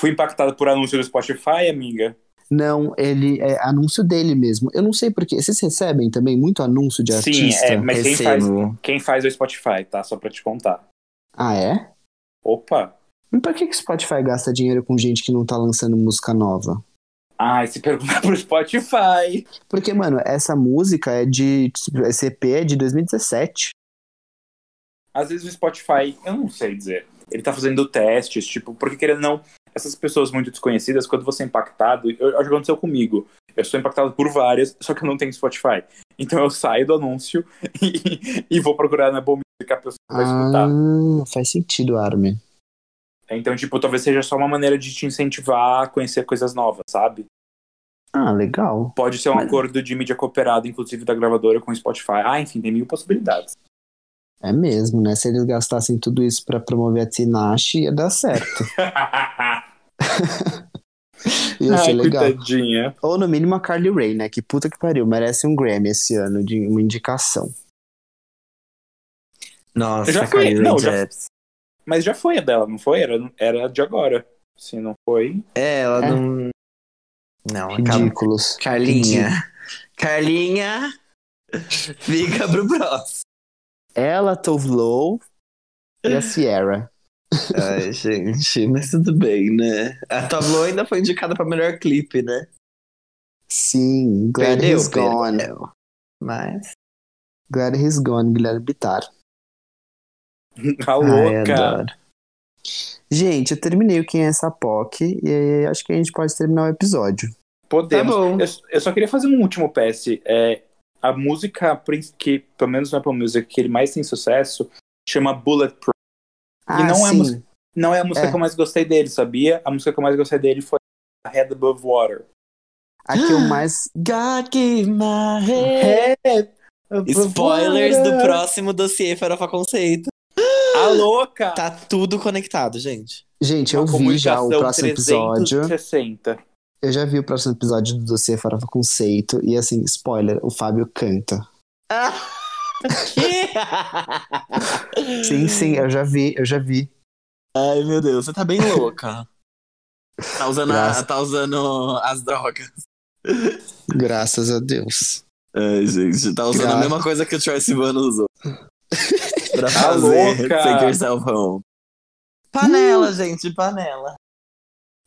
Fui impactado por anúncio do Spotify, amiga. Não, ele é anúncio dele mesmo. Eu não sei porquê. Vocês recebem também muito anúncio de Sim, artista? é, mas quem faz, quem faz é o Spotify, tá? Só pra te contar. Ah, é? Opa! E por que, que o Spotify gasta dinheiro com gente que não tá lançando música nova? Ai, se perguntar pro Spotify. Porque, mano, essa música é de. Esse EP é de 2017. Às vezes o Spotify, eu não sei dizer. Ele tá fazendo testes, tipo, porque querendo não, essas pessoas muito desconhecidas, quando você é impactado, eu, acho que aconteceu comigo. Eu sou impactado por várias, só que eu não tenho Spotify. Então eu saio do anúncio <laughs> e, e vou procurar na Apple Music a pessoa que vai escutar. Ah, faz sentido, Armin. Então, tipo, talvez seja só uma maneira de te incentivar a conhecer coisas novas, sabe? Ah, legal. Pode ser um Mas- acordo de mídia cooperada, inclusive da gravadora com o Spotify. Ah, enfim, tem mil possibilidades. É mesmo, né? Se eles gastassem tudo isso pra promover a Tinashe, ia dar certo. <laughs> <laughs> Ia ser Ai, legal. coitadinha. Ou no mínimo a Carly Rae, né? Que puta que pariu. Merece um Grammy esse ano de uma indicação. Nossa, Já foi, Carly não, já-. Mas já foi a dela, não foi? Era, era de agora. Se não foi. É, ela É. não. Não, acaba. Ridículos. Carlinha. Carlinha. Fica pro próximo. Ela, Tove Lo e a Sierra. <laughs> Ai, gente, mas tudo bem, né? A Tableau ainda foi indicada pra melhor clipe, né? Sim, Glad Perdeu, He's Gone. perdeu. Mas. Glad He's Gone, Guilherme Bittar. A <laughs> Ai, louca. adoro. Gente, eu terminei o Quem é essa POC e aí acho que a gente pode terminar o episódio. Podemos. Tá bom. Eu, eu só queria fazer um último PS. É, a música que, pelo menos no Apple Music, que ele mais tem sucesso, chama Bulletproof. Ah, não é música- Não é a música É. que eu mais gostei dele, sabia? A música que eu mais gostei dele foi Head Above Water. A que eu mais. God give my head. Head above Spoilers do water. próximo dossiê Farofa Conceito. A louca! Tá tudo conectado, gente. Gente, eu vi já o próximo episódio. 360. Eu já vi o próximo episódio do Dossiê Farofa Conceito. E assim, spoiler, o Fábio canta. <laughs> Sim, sim, eu já vi, eu já vi. Ai, meu Deus, você tá bem louca. Tá usando, a- tá usando as drogas. Graças a Deus. Ai, gente, tá usando Gra- a mesma coisa que o Troy Sivan usou. <laughs> pra Tá fazer louca. Take Yourself Home. Panela, gente, panela.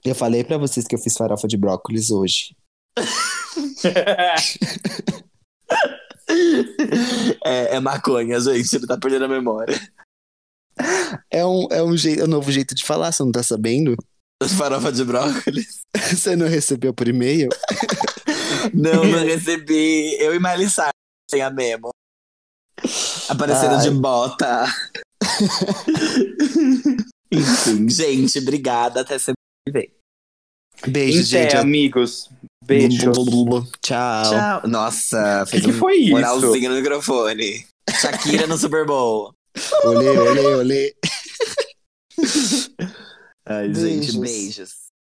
Eu falei pra vocês que eu fiz farofa de brócolis hoje. <laughs> <laughs> É, é maconha, gente, ele tá perdendo a memória. É um, é um, jei- é um novo jeito de falar, você não tá sabendo? <laughs> Farofa de brócolis. <laughs> Você não recebeu por e-mail? Não, não recebi. Eu e Miley Cyrus sem a memo. Apareceram Ai. de bota. Enfim, gente, obrigada. Até semana que vem. Beijo, pé, gente. amigos. Beijo. Tchau. Tchau. Nossa, que, fez que um foi isso? moralzinho no microfone. Shakira no Super Bowl. Olê, olê, olê. Ai, Beijos. gente, beijos.